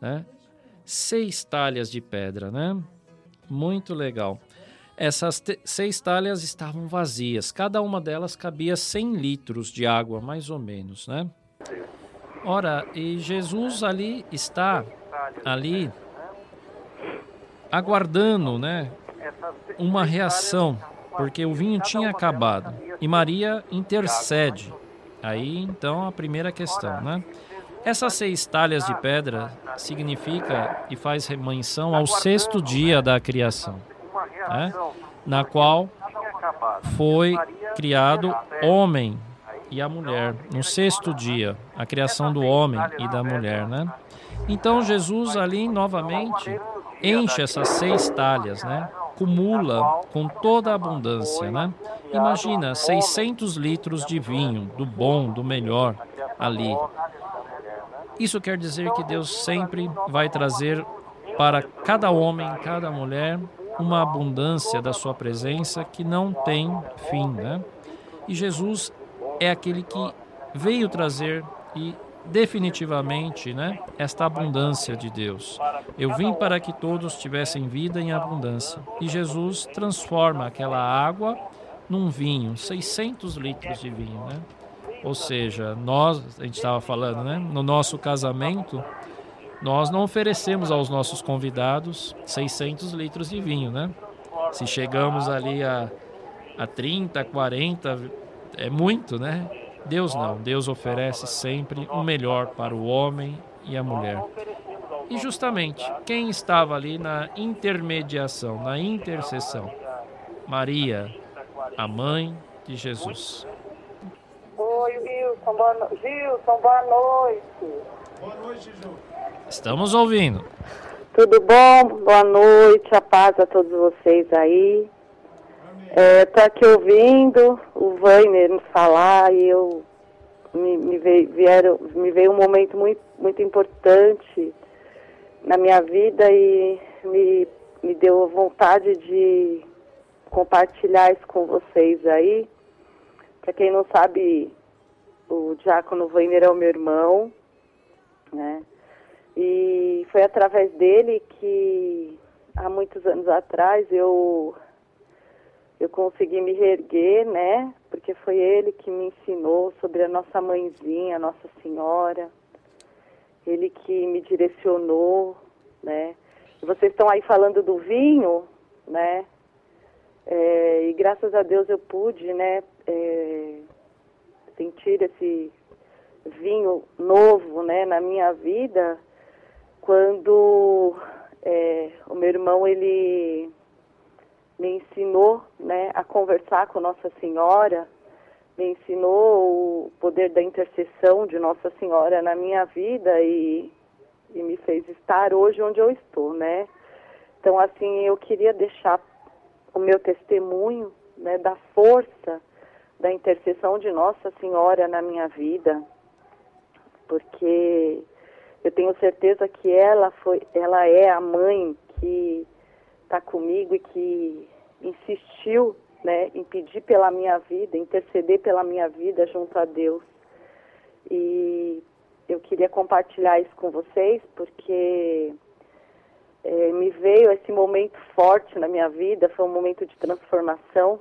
né? Seis talhas de pedra, né? Muito legal. Essas seis talhas estavam vazias. Cada uma delas cabia 100 litros de água, mais ou menos, né? Ora, e Jesus ali está, ali, aguardando, né? Uma reação, porque o vinho tinha acabado. E Maria intercede. Aí então a primeira questão, né? Essas seis talhas de pedra significa e faz menção ao sexto dia da criação, né? na qual foi criado homem e a mulher. No sexto dia, a criação do homem e da mulher, né? Então Jesus ali novamente enche essas seis talhas, né? Cumula com toda a abundância, né? Imagina 600 litros de vinho, do bom, do melhor ali. Isso quer dizer que Deus sempre vai trazer para cada homem, cada mulher, uma abundância da sua presença que não tem fim, né? E Jesus é aquele que veio trazer e definitivamente, né, esta abundância de Deus. Eu vim para que todos tivessem vida em abundância. E Jesus transforma aquela água num vinho, 600 litros de vinho, né? Ou seja, nós, a gente estava falando, né? No nosso casamento, nós não oferecemos aos nossos convidados 600 litros de vinho, né? Se chegamos ali a, a 30, 40, é muito, né? Deus não. Deus oferece sempre o melhor para o homem e a mulher. E justamente, quem estava ali na intermediação, na intercessão? Maria, a mãe de Jesus. Oi, Wilson, boa, no... Wilson, boa noite. Boa noite, Ju. Estamos ouvindo. Tudo bom? Boa noite, a paz a todos vocês aí. É, tô aqui ouvindo o Vainer nos falar e eu me, me, veio, vieram, me veio um momento muito, muito importante na minha vida e me, me deu vontade de compartilhar isso com vocês aí. Para quem não sabe, o Diácono Weiner é o meu irmão, né? E foi através dele que há muitos anos atrás eu eu consegui me reerguer, né? Porque foi ele que me ensinou sobre a nossa mãezinha, Nossa Senhora. Ele que me direcionou, né? Vocês estão aí falando do vinho, né? É, e graças a Deus eu pude, né? É, sentir esse vinho novo, né? Na minha vida, quando é, o meu irmão ele me ensinou né, a conversar com Nossa Senhora, me ensinou o poder da intercessão de Nossa Senhora na minha vida e, e me fez estar hoje onde eu estou, né? Então, assim, eu queria deixar o meu testemunho né, da força da intercessão de Nossa Senhora na minha vida, porque eu tenho certeza que ela foi, ela é a mãe que está comigo e que insistiu né, em pedir pela minha vida, interceder pela minha vida junto a Deus. E eu queria compartilhar isso com vocês porque é, me veio esse momento forte na minha vida, foi um momento de transformação.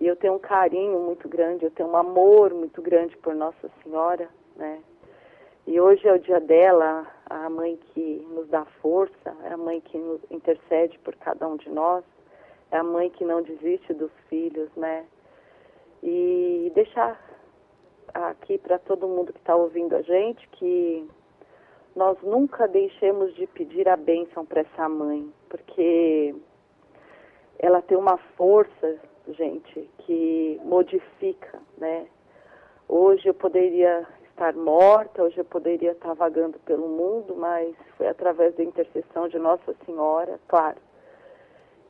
E eu tenho um carinho muito grande, eu tenho um amor muito grande por Nossa Senhora, né? E hoje é o dia dela, a mãe que nos dá força, é a mãe que nos intercede por cada um de nós, é a mãe que não desiste dos filhos, né? E deixar aqui para todo mundo que está ouvindo a gente que nós nunca deixemos de pedir a bênção para essa mãe, porque ela tem uma força, gente, que modifica, né? Hoje eu poderia estar morta, hoje eu poderia estar vagando pelo mundo, mas foi através da intercessão de Nossa Senhora, claro,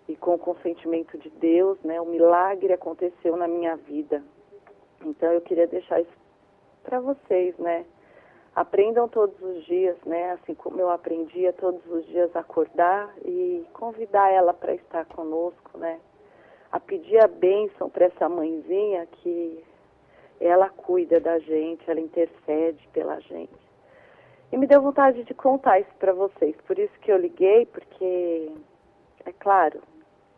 e com o consentimento de Deus, né, o milagre aconteceu na minha vida. Então eu queria deixar isso para vocês, né? Aprendam todos os dias, né? Assim como eu aprendia todos os dias acordar e convidar ela para estar conosco, né? A pedir a bênção para essa mãezinha que ela cuida da gente, ela intercede pela gente. E me deu vontade de contar isso para vocês, por isso que eu liguei, porque, é claro,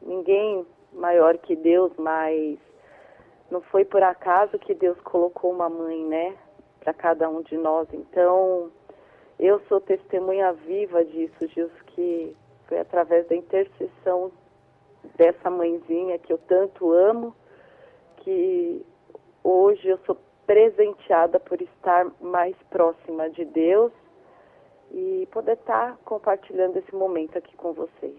ninguém maior que Deus, mas não foi por acaso que Deus colocou uma mãe, né, para cada um de nós. Então, eu sou testemunha viva disso, disso que foi através da intercessão dessa mãezinha que eu tanto amo, que hoje eu sou presenteada por estar mais próxima de Deus e poder estar compartilhando esse momento aqui com vocês.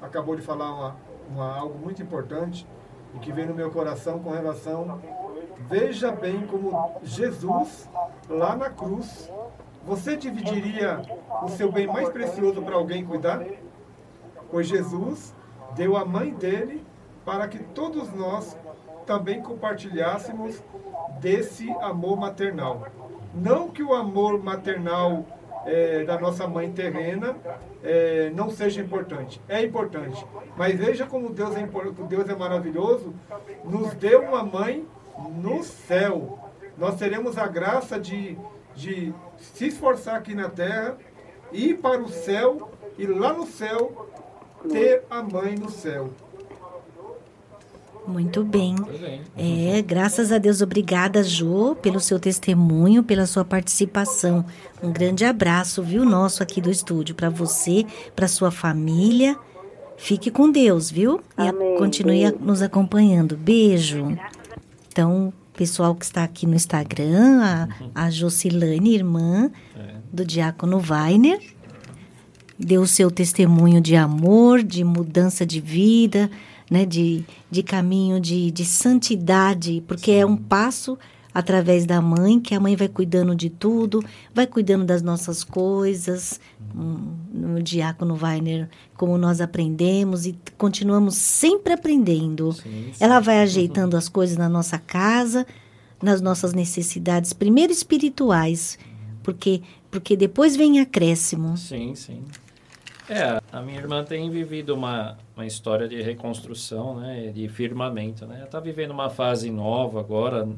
Acabou de falar uma, uma, algo muito importante e que vem no meu coração com relação. Veja bem como Jesus, lá na cruz, você dividiria o seu bem mais precioso para alguém cuidar? Pois Jesus deu a mãe dele para que todos nós também compartilhássemos desse amor maternal. Não que o amor maternal é, da nossa mãe terrena é, não seja importante. É importante. Mas veja como Deus é, Deus é maravilhoso. Nos deu uma mãe no céu. Nós teremos a graça de, de se esforçar aqui na terra, ir para o céu e lá no céu ter a mãe no céu. Muito bem. É, graças a Deus, obrigada, Jo, pelo seu testemunho, pela sua participação. Um grande abraço, viu, nosso aqui do estúdio, para você, para sua família. Fique com Deus, viu? E Amém. continue a- nos acompanhando. Beijo. Então, pessoal que está aqui no Instagram, a, a Jocilane, irmã do diácono Weiner, deu o seu testemunho de amor, de mudança de vida, né, de, de caminho de, de santidade, porque é um passo através da mãe, que a mãe vai cuidando de tudo, vai cuidando das nossas coisas. Hum, No diácono Weiner, como nós aprendemos e continuamos sempre aprendendo. Sim, sim. Ela vai ajeitando as coisas na nossa casa, nas nossas necessidades, primeiro espirituais, porque porque depois vem acréscimo. Sim, sim. É, a minha irmã tem vivido uma, uma história de reconstrução, né, de firmamento, né? Ela está vivendo uma fase nova agora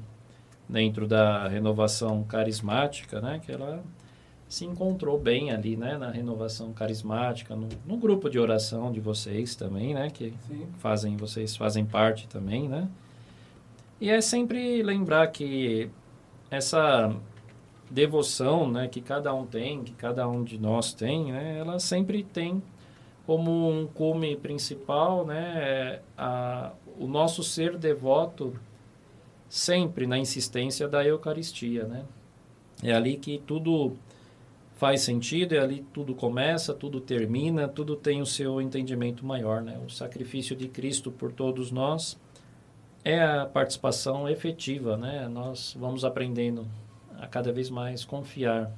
dentro da renovação carismática, né, que ela se encontrou bem ali, né, na renovação carismática, no, no grupo de oração de vocês também, né, que Sim. fazem vocês fazem parte também, né? E é sempre lembrar que essa devoção, né, que cada um tem, que cada um de nós tem, né, ela sempre tem como um cume principal, né, a, o nosso ser devoto sempre na insistência da Eucaristia, né? É ali que tudo faz sentido, é ali tudo começa, tudo termina, tudo tem o seu entendimento maior, né? O sacrifício de Cristo por todos nós é a participação efetiva, né? Nós vamos aprendendo a cada vez mais confiar,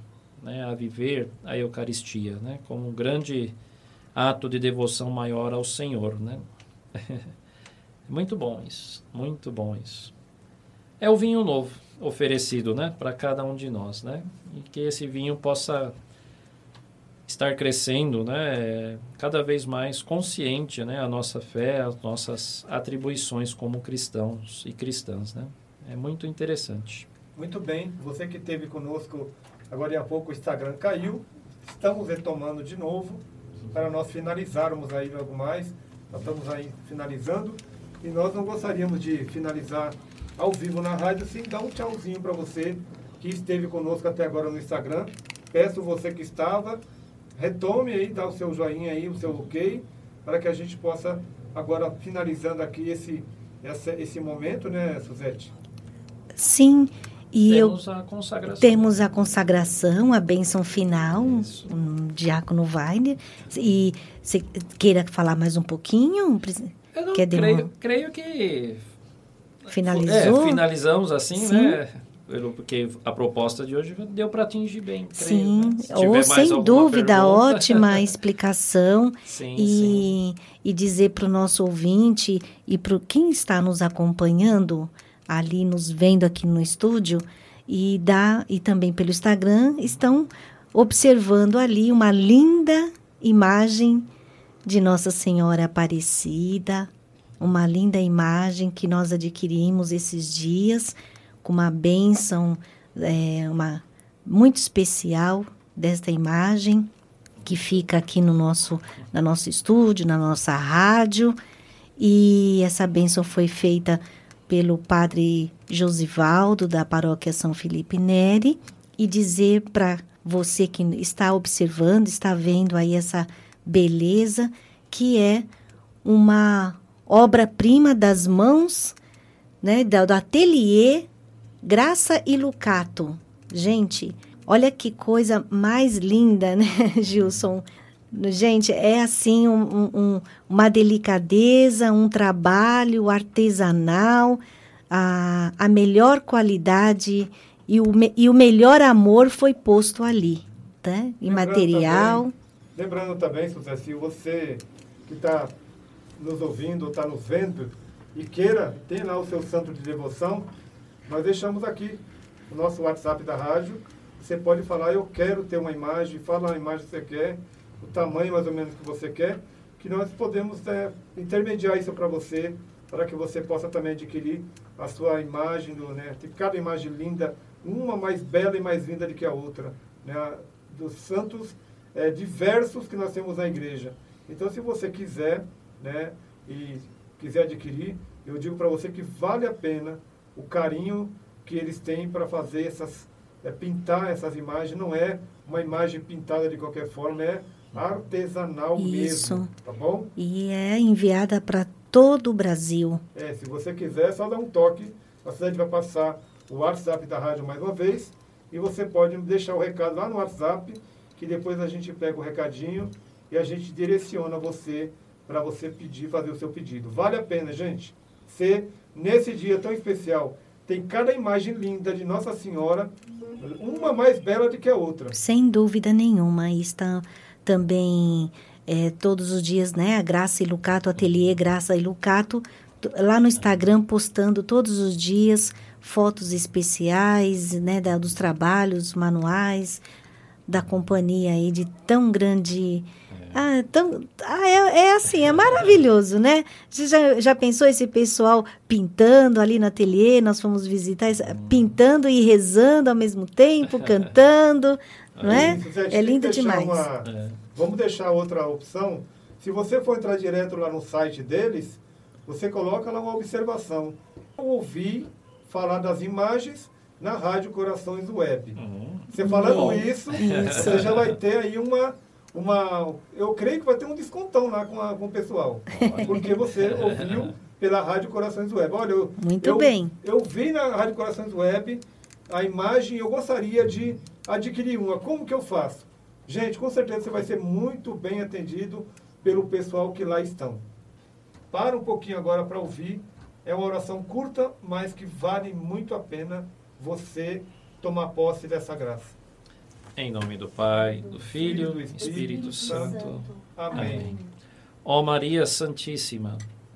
né? A viver a Eucaristia, né? Como um grande ato de devoção maior ao Senhor, né? muito bom isso, muito bom isso. É o vinho novo oferecido, né, para cada um de nós, né? E que esse vinho possa estar crescendo, né, cada vez mais consciente, né, a nossa fé, as nossas atribuições como cristãos e cristãs, né? É muito interessante. Muito bem, você que esteve conosco agora há pouco, o Instagram caiu. Estamos retomando de novo para nós finalizarmos aí logo mais. Nós estamos aí finalizando e nós não gostaríamos de finalizar ao vivo na rádio sem dar um tchauzinho para você que esteve conosco até agora no Instagram. Peço você que estava, retome aí, dá o seu joinha aí, o seu ok, para que a gente possa agora finalizando aqui esse, esse momento, né, Suzete? Sim, e eu Temos a consagração. Temos a consagração, a bênção final, Isso. um diácono Weiner. E você queira falar mais um pouquinho? Eu não Quer creio, uma- creio que Finalizou? É, finalizamos assim, Sim. né? Porque a proposta de hoje deu para atingir bem. creio, Sim, né? Tiver ou sem dúvida, pergunta. ótima explicação. Sim, sim. e, e dizer para o nosso ouvinte e para quem está nos acompanhando, ali nos vendo aqui no estúdio, e, dá, e também pelo Instagram, estão observando ali uma linda imagem de Nossa Senhora Aparecida, uma linda imagem que nós adquirimos esses dias, com uma bênção é, uma, muito especial desta imagem que fica aqui no nosso, no nosso estúdio, na nossa rádio. E essa bênção foi feita pelo padre Josivaldo, da paróquia São Felipe Neri, e dizer para você que está observando, está vendo aí essa beleza, que é uma obra-prima das mãos, né, do ateliê Graça e Lucato. Gente, olha que coisa mais linda, né, Gilson? Gente, é assim um, um, uma delicadeza, um trabalho artesanal, a, a melhor qualidade e o, e o melhor amor foi posto ali, tá? Em Lembrando material. também- lembrando também, Suzé, se você que está nos ouvindo ou está nos vendo e queira, tem lá o seu santo de devoção, nós deixamos aqui o nosso WhatsApp da rádio. Você pode falar, eu quero ter uma imagem, fala a imagem que você quer, o tamanho mais ou menos que você quer, que nós podemos é, intermediar isso para você, para que você possa também adquirir a sua imagem, do, né? Tem cada imagem linda, uma mais bela e mais linda do que a outra, né? Dos santos é, diversos que nós temos na igreja. Então, se você quiser, né, e quiser adquirir, eu digo para você que vale a pena o carinho que eles têm para fazer essas, é, pintar essas imagens. Não é uma imagem pintada de qualquer forma, é artesanal Isso. mesmo, tá bom? E é enviada para todo o Brasil. É, se você quiser, só dá um toque. A cidade vai passar o WhatsApp da rádio mais uma vez. E você pode deixar o recado lá no WhatsApp, que depois a gente pega o recadinho e a gente direciona você para você pedir, fazer o seu pedido. Vale a pena, gente. Ser nesse dia tão especial. Tem cada imagem linda de Nossa Senhora, uma mais bela do que a outra. Sem dúvida nenhuma. Está também é, todos os dias, né? A Graça e Lucato, Ateliê Graça e Lucato, lá no Instagram, postando todos os dias fotos especiais, né? Da, dos trabalhos, manuais, da companhia aí de tão grande. Ah, tão, ah, é, é assim, é maravilhoso, né? Você já, já pensou esse pessoal pintando ali no ateliê? Nós fomos visitar, esse- pintando e rezando ao mesmo tempo, cantando, não é? Gente É lindo demais. uma- É. Vamos deixar outra opção. Se você for entrar direto lá no site deles, você coloca lá uma observação. Eu ouvi falar das imagens na Rádio Corações Web. Uhum. Você falando isso, isso. você já vai ter aí uma, uma. Eu creio que vai ter um descontão lá com, a- com o pessoal. Porque você ouviu pela Rádio Corações Web. Olha, eu, Muito eu- bem. Eu vi na Rádio Corações Web a imagem eu gostaria de adquirir uma. Como que eu faço? Gente, com certeza você vai ser muito bem atendido pelo pessoal que lá estão. Para um pouquinho agora para ouvir. É uma oração curta, mas que vale muito a pena você tomar posse dessa graça. Em nome do Pai, do Filho e do Espírito Santo. Amém. Amém. Ó Maria Santíssima,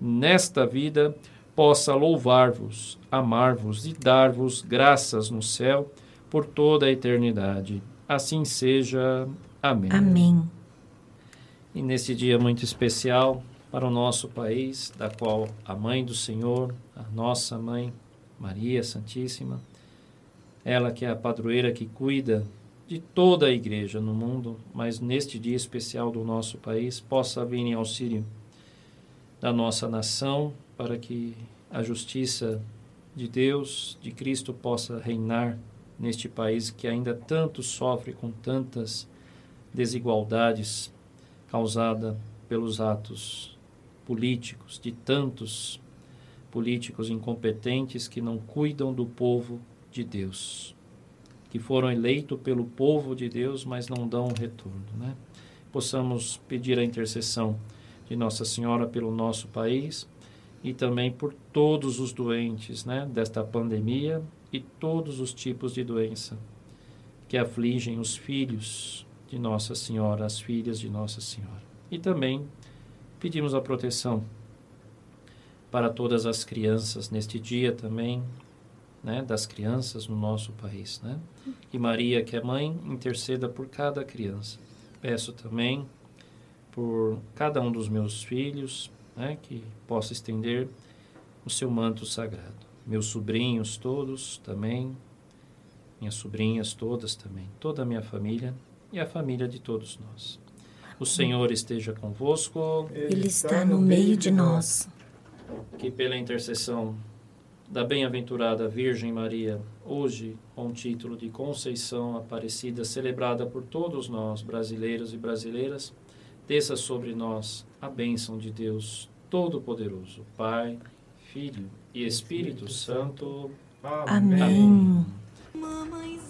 nesta vida, possa louvar-vos, amar-vos e dar-vos graças no céu por toda a eternidade. Assim seja. Amém. Amém. E nesse dia muito especial para o nosso país, da qual a Mãe do Senhor, a nossa Mãe, Maria Santíssima, ela que é a padroeira que cuida de toda a igreja no mundo, mas neste dia especial do nosso país, possa vir em auxílio da nossa nação, para que a justiça de Deus, de Cristo, possa reinar neste país que ainda tanto sofre com tantas desigualdades causada pelos atos políticos de tantos políticos incompetentes que não cuidam do povo de Deus, que foram eleitos pelo povo de Deus, mas não dão retorno, né? Possamos pedir a intercessão de Nossa Senhora pelo nosso país e também por todos os doentes, né, desta pandemia e todos os tipos de doença que afligem os filhos de Nossa Senhora, as filhas de Nossa Senhora. E também pedimos a proteção para todas as crianças neste dia também, né, das crianças no nosso país, né? E Maria, que é mãe, interceda por cada criança. Peço também por cada um dos meus filhos, né, que possa estender o seu manto sagrado. Meus sobrinhos todos também, minhas sobrinhas todas também, toda a minha família e a família de todos nós. O Senhor esteja convosco. Ele está no meio de nós. Que pela intercessão da bem-aventurada Virgem Maria, hoje com o título de Conceição Aparecida, celebrada por todos nós, brasileiros e brasileiras, desça sobre nós a bênção de Deus Todo-Poderoso, Pai, Filho e Espírito Santo. Amém. Te